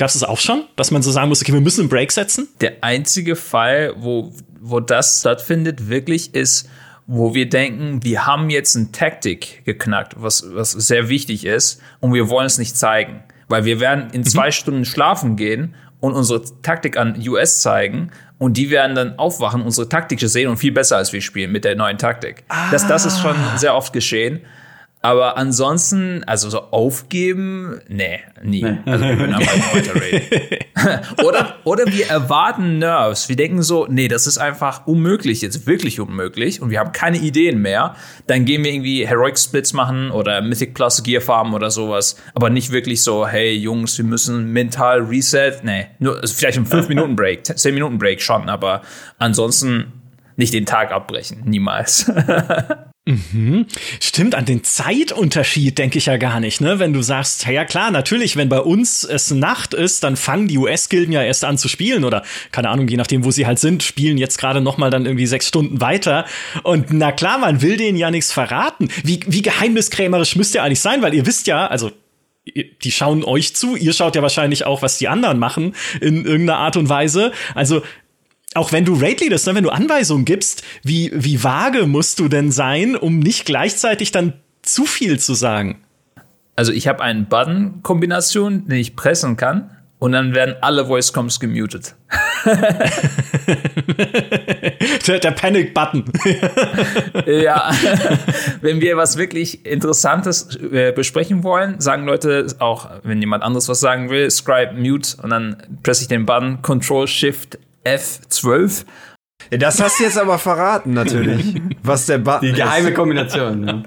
Gab es das auch schon, dass man so sagen muss, okay, wir müssen einen Break setzen? Der einzige Fall, wo, wo das stattfindet, wirklich ist, wo wir denken, wir haben jetzt eine Taktik geknackt, was, was sehr wichtig ist, und wir wollen es nicht zeigen. Weil wir werden in mhm. zwei Stunden schlafen gehen und unsere Taktik an US zeigen und die werden dann aufwachen, unsere Taktik sehen und viel besser als wir spielen mit der neuen Taktik. Ah. Das, das ist schon sehr oft geschehen. Aber ansonsten, also so aufgeben, nee, nie. Nee. Also wir würden einfach weiter reden. oder, oder wir erwarten Nerves. Wir denken so, nee, das ist einfach unmöglich, jetzt wirklich unmöglich und wir haben keine Ideen mehr. Dann gehen wir irgendwie Heroic Splits machen oder Mythic Plus Gear Farmen oder sowas. Aber nicht wirklich so, hey Jungs, wir müssen mental reset. Nee, nur also vielleicht ein 5-Minuten-Break, 10-Minuten-Break schon, aber ansonsten nicht den Tag abbrechen. Niemals. Mhm. Stimmt, an den Zeitunterschied denke ich ja gar nicht, ne? Wenn du sagst, ja klar, natürlich, wenn bei uns es Nacht ist, dann fangen die US-Gilden ja erst an zu spielen oder keine Ahnung, je nachdem, wo sie halt sind, spielen jetzt gerade noch mal dann irgendwie sechs Stunden weiter. Und na klar, man will denen ja nichts verraten. Wie, wie geheimniskrämerisch müsst ihr eigentlich sein, weil ihr wisst ja, also die schauen euch zu, ihr schaut ja wahrscheinlich auch, was die anderen machen in irgendeiner Art und Weise. Also auch wenn du Raid leadest, ne, wenn du Anweisungen gibst, wie, wie vage musst du denn sein, um nicht gleichzeitig dann zu viel zu sagen? Also ich habe eine Button-Kombination, die ich pressen kann und dann werden alle Voice-Comms gemutet. der, der Panic-Button. ja, wenn wir was wirklich Interessantes äh, besprechen wollen, sagen Leute auch, wenn jemand anderes was sagen will, Scribe Mute und dann presse ich den Button Control Shift F12. Ja, das hast du jetzt aber verraten, natürlich. Was der Button Die geheime ist. Kombination. Ja.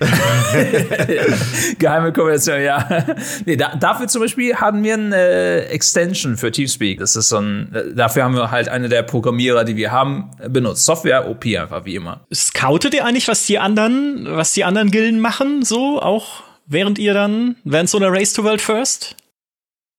geheime Kombination, ja. Nee, da, dafür zum Beispiel haben wir eine äh, Extension für Teamspeak. Das ist so ein, dafür haben wir halt eine der Programmierer, die wir haben, benutzt. Software OP einfach, wie immer. Scoutet ihr eigentlich, was die anderen, was die anderen Gilden machen, so auch? Während ihr dann, während so einer Race to World First?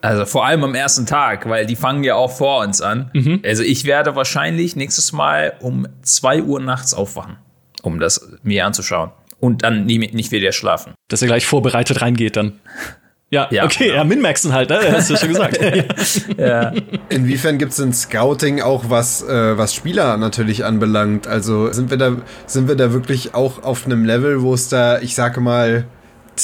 Also vor allem am ersten Tag, weil die fangen ja auch vor uns an. Mhm. Also ich werde wahrscheinlich nächstes Mal um zwei Uhr nachts aufwachen, um das mir anzuschauen. Und dann nie, nicht wieder schlafen. Dass er gleich vorbereitet reingeht dann. Ja, ja okay, genau. ja, Minmaxen halt, ne? hast du ja schon gesagt. ja. Inwiefern gibt es in Scouting auch was, äh, was Spieler natürlich anbelangt? Also sind wir da, sind wir da wirklich auch auf einem Level, wo es da, ich sage mal,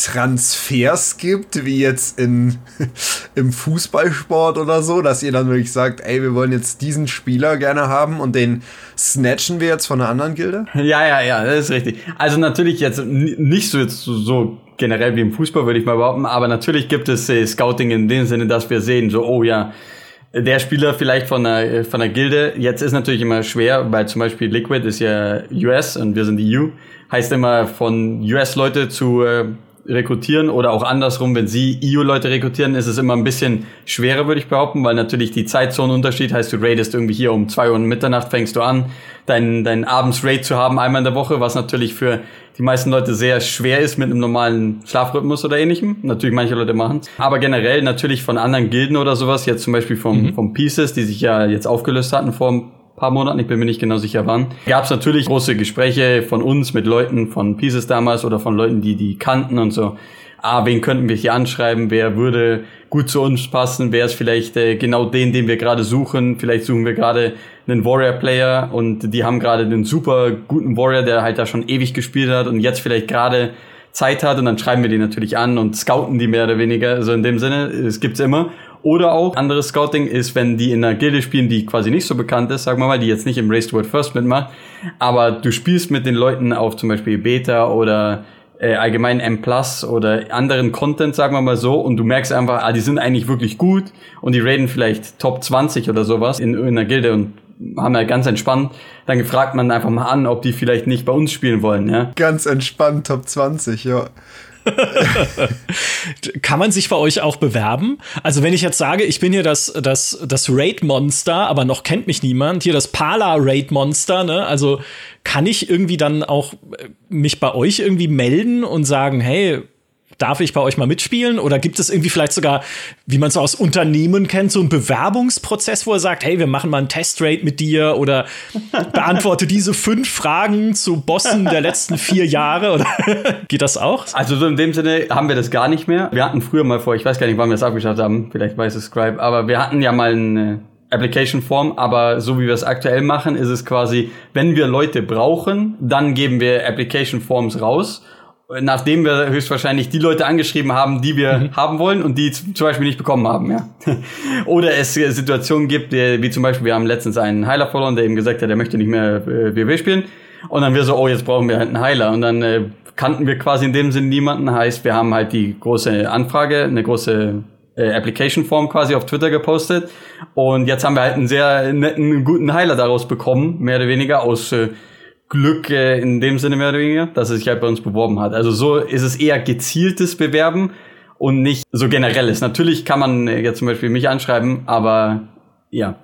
Transfers gibt, wie jetzt in, im Fußballsport oder so, dass ihr dann wirklich sagt, ey, wir wollen jetzt diesen Spieler gerne haben und den snatchen wir jetzt von einer anderen Gilde? Ja, ja, ja, das ist richtig. Also natürlich jetzt nicht so, jetzt so generell wie im Fußball, würde ich mal behaupten, aber natürlich gibt es äh, Scouting in dem Sinne, dass wir sehen, so, oh ja, der Spieler vielleicht von der, von der Gilde. Jetzt ist natürlich immer schwer, weil zum Beispiel Liquid ist ja US und wir sind EU. Heißt immer von US-Leute zu äh, rekrutieren oder auch andersrum, wenn sie EU-Leute rekrutieren, ist es immer ein bisschen schwerer, würde ich behaupten, weil natürlich die Zeitzonenunterschied heißt, du raidest irgendwie hier um zwei Uhr Mitternacht fängst du an, dein, dein Abends-Raid zu haben einmal in der Woche, was natürlich für die meisten Leute sehr schwer ist mit einem normalen Schlafrhythmus oder ähnlichem. Natürlich manche Leute machen Aber generell natürlich von anderen Gilden oder sowas, jetzt zum Beispiel vom, mhm. vom Pieces, die sich ja jetzt aufgelöst hatten vor paar Monaten, ich bin mir nicht genau sicher wann, gab es natürlich große Gespräche von uns mit Leuten von Pieces damals oder von Leuten, die die kannten und so. Ah, wen könnten wir hier anschreiben? Wer würde gut zu uns passen? Wer ist vielleicht äh, genau den, den wir gerade suchen? Vielleicht suchen wir gerade einen Warrior-Player und die haben gerade einen super guten Warrior, der halt da schon ewig gespielt hat und jetzt vielleicht gerade Zeit hat und dann schreiben wir die natürlich an und scouten die mehr oder weniger. Also in dem Sinne, es gibt's immer. Oder auch anderes Scouting ist, wenn die in einer Gilde spielen, die quasi nicht so bekannt ist, sagen wir mal, die jetzt nicht im Race to World First mitmacht, aber du spielst mit den Leuten auf zum Beispiel Beta oder äh, allgemein M Plus oder anderen Content, sagen wir mal so, und du merkst einfach, ah, die sind eigentlich wirklich gut und die raiden vielleicht Top 20 oder sowas in, in einer Gilde und haben ja ganz entspannt, dann fragt man einfach mal an, ob die vielleicht nicht bei uns spielen wollen, ja. Ganz entspannt, Top 20, ja. Kann man sich bei euch auch bewerben? Also, wenn ich jetzt sage, ich bin hier das, das, das Raid-Monster, aber noch kennt mich niemand, hier das Pala-Raid-Monster, ne? Also, kann ich irgendwie dann auch äh, mich bei euch irgendwie melden und sagen, hey, darf ich bei euch mal mitspielen? Oder gibt es irgendwie vielleicht sogar, wie man es aus Unternehmen kennt, so einen Bewerbungsprozess, wo er sagt, hey, wir machen mal einen Testrate mit dir oder beantworte diese fünf Fragen zu Bossen der letzten vier Jahre? Oder geht das auch? Also so in dem Sinne haben wir das gar nicht mehr. Wir hatten früher mal vor, ich weiß gar nicht, wann wir es abgeschafft haben, vielleicht weiß es Scribe, aber wir hatten ja mal eine Application Form, aber so wie wir es aktuell machen, ist es quasi, wenn wir Leute brauchen, dann geben wir Application Forms raus nachdem wir höchstwahrscheinlich die Leute angeschrieben haben, die wir mhm. haben wollen und die zum Beispiel nicht bekommen haben, ja. Oder es Situationen gibt, wie zum Beispiel, wir haben letztens einen Heiler verloren, der eben gesagt hat, er möchte nicht mehr äh, WoW spielen. Und dann wir so, oh, jetzt brauchen wir halt einen Heiler. Und dann äh, kannten wir quasi in dem Sinn niemanden. Heißt, wir haben halt die große Anfrage, eine große äh, Application Form quasi auf Twitter gepostet. Und jetzt haben wir halt einen sehr netten, guten Heiler daraus bekommen, mehr oder weniger aus äh, Glück äh, in dem Sinne mehr oder weniger, dass er sich halt bei uns beworben hat. Also so ist es eher gezieltes Bewerben und nicht so generelles. Natürlich kann man äh, jetzt zum Beispiel mich anschreiben, aber ja,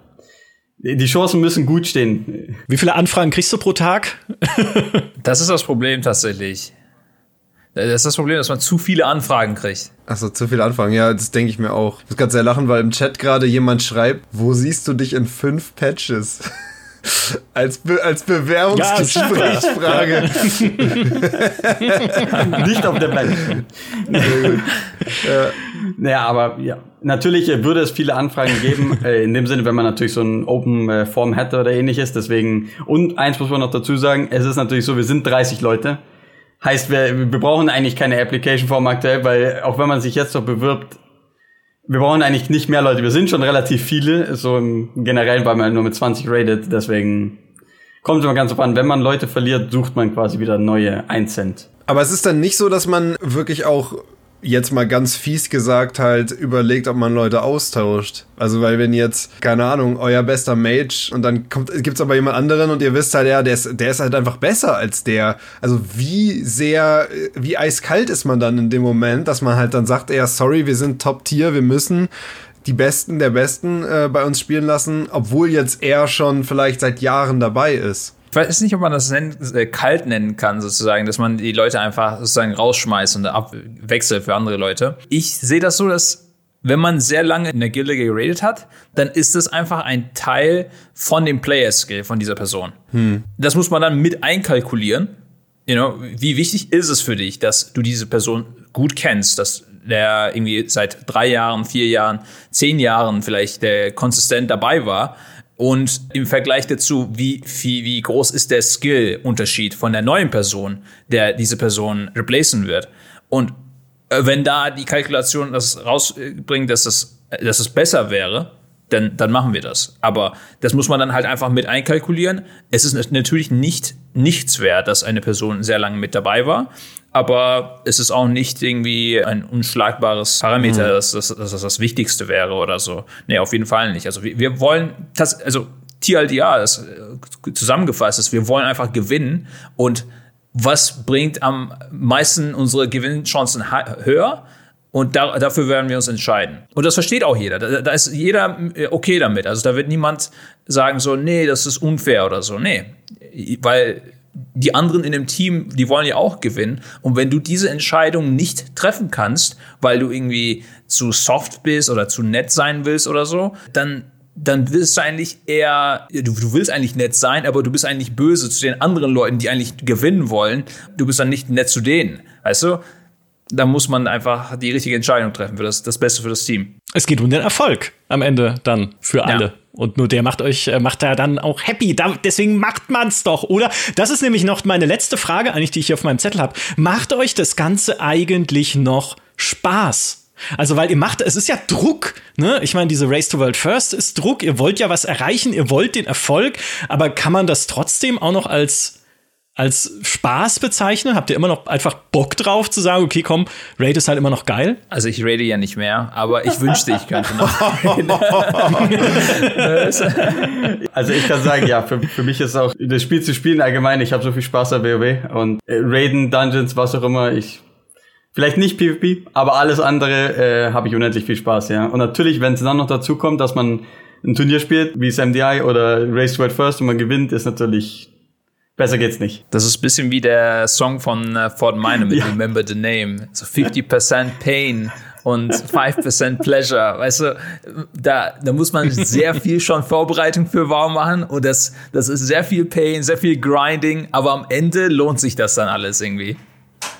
Die Chancen müssen gut stehen. Wie viele Anfragen kriegst du pro Tag? das ist das Problem tatsächlich. Das ist das Problem, dass man zu viele Anfragen kriegt. Achso, zu viele Anfragen. Ja, das denke ich mir auch. Ich muss ganz sehr lachen, weil im Chat gerade jemand schreibt, wo siehst du dich in fünf Patches? Als, Be als Bewerbungsgesprächsfrage. Ja, Nicht auf der ja. Naja, aber ja, natürlich würde es viele Anfragen geben, äh, in dem Sinne, wenn man natürlich so ein Open äh, Form hätte oder ähnliches. Deswegen, und eins muss man noch dazu sagen, es ist natürlich so, wir sind 30 Leute. Heißt, wir, wir brauchen eigentlich keine Application Form aktuell, weil auch wenn man sich jetzt noch bewirbt, wir brauchen eigentlich nicht mehr Leute. Wir sind schon relativ viele, so im Generellen, weil man nur mit 20 rated, deswegen kommt immer ganz drauf an. Wenn man Leute verliert, sucht man quasi wieder neue 1 Cent. Aber es ist dann nicht so, dass man wirklich auch jetzt mal ganz fies gesagt halt überlegt, ob man Leute austauscht. Also weil wenn jetzt, keine Ahnung, euer bester Mage und dann kommt, gibt's aber jemand anderen und ihr wisst halt, ja, der ist, der ist halt einfach besser als der. Also wie sehr, wie eiskalt ist man dann in dem Moment, dass man halt dann sagt, ja, sorry, wir sind Top-Tier, wir müssen die Besten der Besten äh, bei uns spielen lassen, obwohl jetzt er schon vielleicht seit Jahren dabei ist ich weiß nicht, ob man das nennen, äh, kalt nennen kann, sozusagen, dass man die Leute einfach sozusagen rausschmeißt und abwechselt für andere Leute. Ich sehe das so, dass wenn man sehr lange in der Gilde geradet hat, dann ist das einfach ein Teil von dem Player-Skill von dieser Person. Hm. Das muss man dann mit einkalkulieren. You know, wie wichtig ist es für dich, dass du diese Person gut kennst, dass der irgendwie seit drei Jahren, vier Jahren, zehn Jahren vielleicht der konsistent dabei war und im Vergleich dazu, wie, wie, wie groß ist der Skill-Unterschied von der neuen Person, der diese Person replacen wird. Und äh, wenn da die Kalkulation das rausbringt, dass es, dass es besser wäre, dann, dann machen wir das. Aber das muss man dann halt einfach mit einkalkulieren. Es ist natürlich nicht nichts wert, dass eine Person sehr lange mit dabei war aber es ist auch nicht irgendwie ein unschlagbares Parameter, mhm. dass, dass, dass das das Wichtigste wäre oder so. Nee, auf jeden Fall nicht. Also wir, wir wollen, das, also TLDR ist äh, zusammengefasst ist, wir wollen einfach gewinnen und was bringt am meisten unsere Gewinnchancen höher? Und da, dafür werden wir uns entscheiden. Und das versteht auch jeder. Da, da, ist jeder äh, okay damit. Also da wird niemand sagen so, nee, das ist unfair oder so. Nee. Weil die anderen in dem Team, die wollen ja auch gewinnen. Und wenn du diese Entscheidung nicht treffen kannst, weil du irgendwie zu soft bist oder zu nett sein willst oder so, dann dann bist du eigentlich eher, du, du willst eigentlich nett sein, aber du bist eigentlich böse zu den anderen Leuten, die eigentlich gewinnen wollen. Du bist dann nicht nett zu denen, weißt du? Da muss man einfach die richtige Entscheidung treffen für das, das Beste für das Team. Es geht um den Erfolg am Ende dann für alle. Ja. Und nur der macht euch, äh, macht er dann auch happy. Da, deswegen macht man's doch, oder? Das ist nämlich noch meine letzte Frage, eigentlich, die ich hier auf meinem Zettel habe. Macht euch das Ganze eigentlich noch Spaß? Also, weil ihr macht, es ist ja Druck, ne? Ich meine, diese Race to World First ist Druck. Ihr wollt ja was erreichen, ihr wollt den Erfolg, aber kann man das trotzdem auch noch als als Spaß bezeichnen? Habt ihr immer noch einfach Bock drauf zu sagen, okay, komm, Raid ist halt immer noch geil? Also ich rate ja nicht mehr, aber ich wünschte, ich könnte noch. also ich kann sagen, ja, für, für mich ist auch das Spiel zu spielen allgemein, ich habe so viel Spaß an WoW und äh, Raiden, Dungeons, was auch immer, ich Vielleicht nicht PvP, aber alles andere äh, habe ich unendlich viel Spaß, ja. Und natürlich, wenn es dann noch dazu kommt, dass man ein Turnier spielt, wie es MDI oder Race to World First und man gewinnt, ist natürlich Besser geht's nicht. Das ist ein bisschen wie der Song von äh, Fort Minor mit ja. Remember the Name. So 50% Pain und 5% Pleasure. Weißt du, da, da muss man sehr viel schon Vorbereitung für warm machen und das, das ist sehr viel Pain, sehr viel Grinding, aber am Ende lohnt sich das dann alles irgendwie.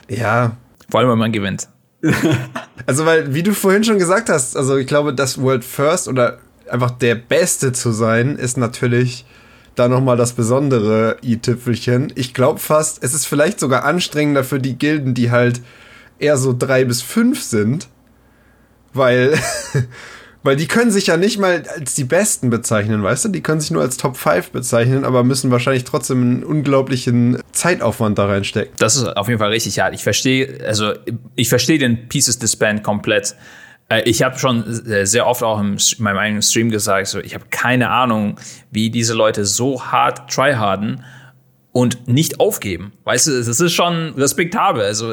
Ja. Vor allem, wenn man gewinnt. also, weil, wie du vorhin schon gesagt hast, also ich glaube, das World First oder einfach der Beste zu sein, ist natürlich da nochmal das besondere i-Tüpfelchen. Ich glaube fast, es ist vielleicht sogar anstrengender für die Gilden, die halt eher so drei bis fünf sind, weil, weil die können sich ja nicht mal als die Besten bezeichnen, weißt du? Die können sich nur als Top 5 bezeichnen, aber müssen wahrscheinlich trotzdem einen unglaublichen Zeitaufwand da reinstecken. Das ist auf jeden Fall richtig, ja. Ich verstehe, also ich verstehe den Pieces Disband komplett. Äh, ich habe schon äh, sehr oft auch in meinem eigenen Stream gesagt, so, ich habe keine Ahnung, wie diese Leute so hart tryharden, und nicht aufgeben. Weißt du, das ist schon respektabel. Also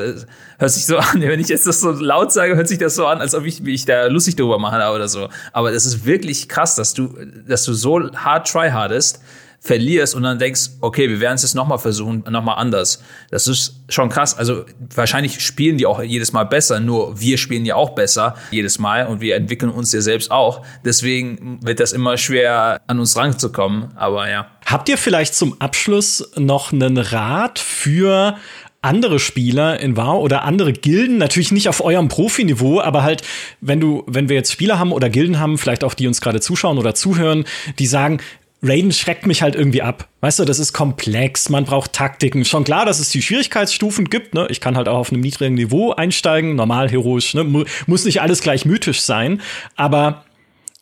hört sich so an, wenn ich jetzt das so laut sage, hört sich das so an, als ob ich, wie ich da lustig drüber mache oder so. Aber das ist wirklich krass, dass du, dass du so hart tryhardest, verlierst und dann denkst, okay, wir werden es jetzt nochmal versuchen, nochmal anders. Das ist schon krass. Also wahrscheinlich spielen die auch jedes Mal besser, nur wir spielen ja auch besser jedes Mal und wir entwickeln uns ja selbst auch. Deswegen wird das immer schwer, an uns ranzukommen. Aber ja. Habt ihr vielleicht zum Abschluss noch einen Rat für andere Spieler in WoW oder andere Gilden, natürlich nicht auf eurem Profiniveau, aber halt, wenn du, wenn wir jetzt Spieler haben oder Gilden haben, vielleicht auch die uns gerade zuschauen oder zuhören, die sagen, Raiden schreckt mich halt irgendwie ab. Weißt du, das ist komplex, man braucht Taktiken. Schon klar, dass es die Schwierigkeitsstufen gibt, ne? Ich kann halt auch auf einem niedrigen Niveau einsteigen, normal heroisch, ne? Muss nicht alles gleich mythisch sein, aber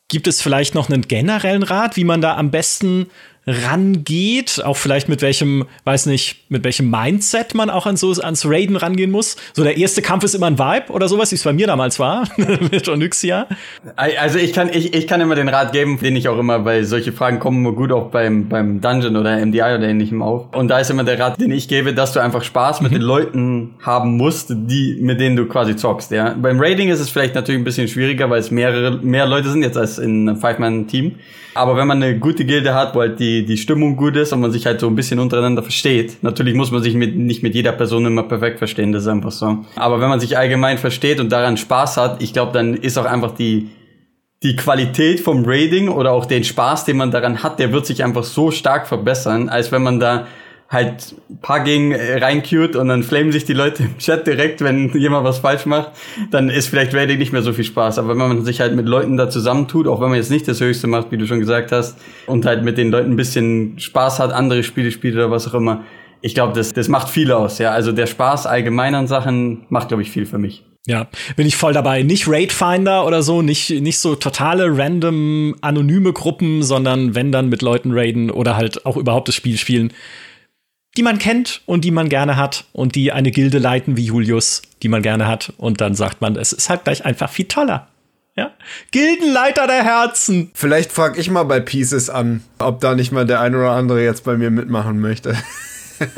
gibt es vielleicht noch einen generellen Rat, wie man da am besten rangeht, auch vielleicht mit welchem, weiß nicht, mit welchem Mindset man auch an so, ans Raiden rangehen muss. So der erste Kampf ist immer ein Vibe oder sowas, wie es bei mir damals war mit Onyxia. Also ich kann, ich, ich kann immer den Rat geben, den ich auch immer, weil solche Fragen kommen immer gut auch beim, beim Dungeon oder MDI oder ähnlichem auf. Und da ist immer der Rat, den ich gebe, dass du einfach Spaß mit mhm. den Leuten haben musst, die, mit denen du quasi zockst, ja. Beim Raiding ist es vielleicht natürlich ein bisschen schwieriger, weil es mehrere, mehr Leute sind jetzt als in einem Five-Man-Team. Aber wenn man eine gute Gilde hat, wo halt die, die Stimmung gut ist und man sich halt so ein bisschen untereinander versteht, natürlich muss man sich mit, nicht mit jeder Person immer perfekt verstehen, das ist einfach so. Aber wenn man sich allgemein versteht und daran Spaß hat, ich glaube, dann ist auch einfach die, die Qualität vom Raiding oder auch den Spaß, den man daran hat, der wird sich einfach so stark verbessern, als wenn man da halt paar gegen äh, reinqueued und dann flamen sich die Leute im Chat direkt, wenn jemand was falsch macht, dann ist vielleicht Raiding nicht mehr so viel Spaß. Aber wenn man sich halt mit Leuten da zusammentut, auch wenn man jetzt nicht das Höchste macht, wie du schon gesagt hast, und halt mit den Leuten ein bisschen Spaß hat, andere Spiele spielt oder was auch immer, ich glaube, das, das macht viel aus. Ja, also der Spaß allgemein an Sachen macht, glaube ich, viel für mich. Ja, bin ich voll dabei. Nicht Raid Finder oder so, nicht, nicht so totale random anonyme Gruppen, sondern wenn dann mit Leuten raiden oder halt auch überhaupt das Spiel spielen die man kennt und die man gerne hat und die eine Gilde leiten wie Julius, die man gerne hat. Und dann sagt man, es ist halt gleich einfach viel toller. Ja? Gildenleiter der Herzen. Vielleicht frage ich mal bei Pieces an, ob da nicht mal der ein oder andere jetzt bei mir mitmachen möchte.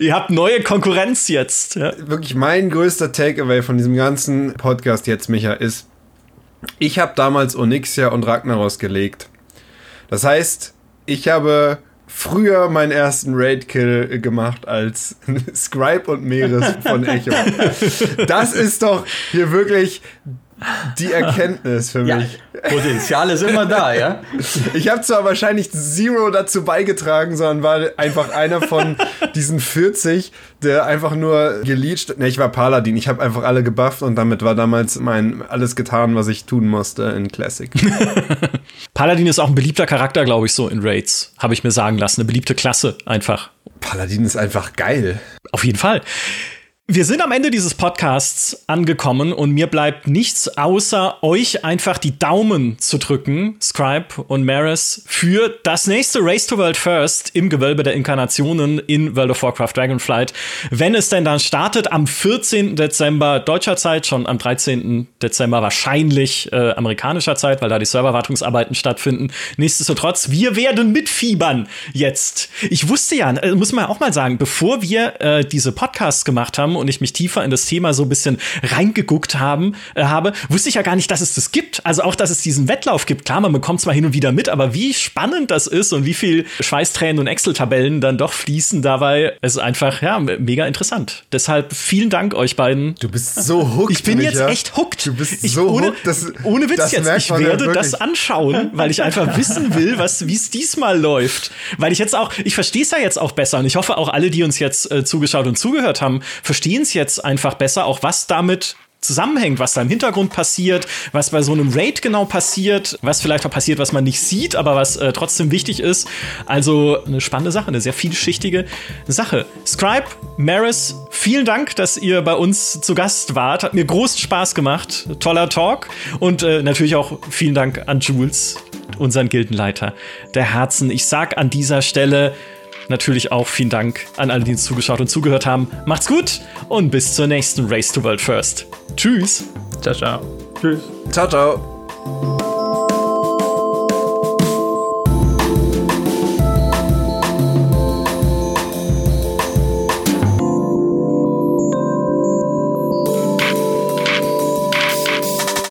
Ihr habt neue Konkurrenz jetzt. Ja? Wirklich mein größter Takeaway von diesem ganzen Podcast jetzt, Micha, ist, ich habe damals Onyxia und Ragnaros gelegt. Das heißt, ich habe früher meinen ersten Raid-Kill gemacht als Scribe und Meeres von Echo. Das ist doch hier wirklich die Erkenntnis für mich. Ja, Potenzial ist immer da, ja. Ich habe zwar wahrscheinlich Zero dazu beigetragen, sondern war einfach einer von diesen 40, der einfach nur geleached. Ne, ich war Paladin. Ich habe einfach alle gebufft und damit war damals mein alles getan, was ich tun musste in Classic. Paladin ist auch ein beliebter Charakter, glaube ich, so in Raids. Habe ich mir sagen lassen. Eine beliebte Klasse einfach. Paladin ist einfach geil. Auf jeden Fall. Wir sind am Ende dieses Podcasts angekommen und mir bleibt nichts außer euch einfach die Daumen zu drücken, Scribe und Maris, für das nächste Race to World First im Gewölbe der Inkarnationen in World of Warcraft Dragonflight. Wenn es denn dann startet am 14. Dezember deutscher Zeit, schon am 13. Dezember wahrscheinlich äh, amerikanischer Zeit, weil da die Serverwartungsarbeiten stattfinden. Nichtsdestotrotz, wir werden mitfiebern jetzt. Ich wusste ja, äh, muss man auch mal sagen, bevor wir äh, diese Podcasts gemacht haben, und ich mich tiefer in das Thema so ein bisschen reingeguckt haben, äh, habe, wusste ich ja gar nicht, dass es das gibt. Also auch, dass es diesen Wettlauf gibt. Klar, man bekommt zwar hin und wieder mit, aber wie spannend das ist und wie viel Schweißtränen und Excel-Tabellen dann doch fließen dabei, ist einfach, ja, mega interessant. Deshalb vielen Dank euch beiden. Du bist so hooked. Ich bin jetzt echt hooked. Du bist ich, so ohne, hooked. Das, ohne Witz jetzt. Ich werde ja das anschauen, weil ich einfach wissen will, was, wie es diesmal läuft. Weil ich jetzt auch, ich verstehe es ja jetzt auch besser und ich hoffe auch alle, die uns jetzt äh, zugeschaut und zugehört haben, verstehen verstehen es jetzt einfach besser, auch was damit zusammenhängt, was da im Hintergrund passiert, was bei so einem Raid genau passiert, was vielleicht auch passiert, was man nicht sieht, aber was äh, trotzdem wichtig ist. Also eine spannende Sache, eine sehr vielschichtige Sache. Scribe, Maris, vielen Dank, dass ihr bei uns zu Gast wart. Hat mir großen Spaß gemacht. Toller Talk. Und äh, natürlich auch vielen Dank an Jules, unseren Gildenleiter der Herzen. Ich sag an dieser Stelle, Natürlich auch vielen Dank an alle, die uns zugeschaut und zugehört haben. Macht's gut und bis zur nächsten Race to World First. Tschüss. Ciao, ciao. Tschüss. Ciao, ciao.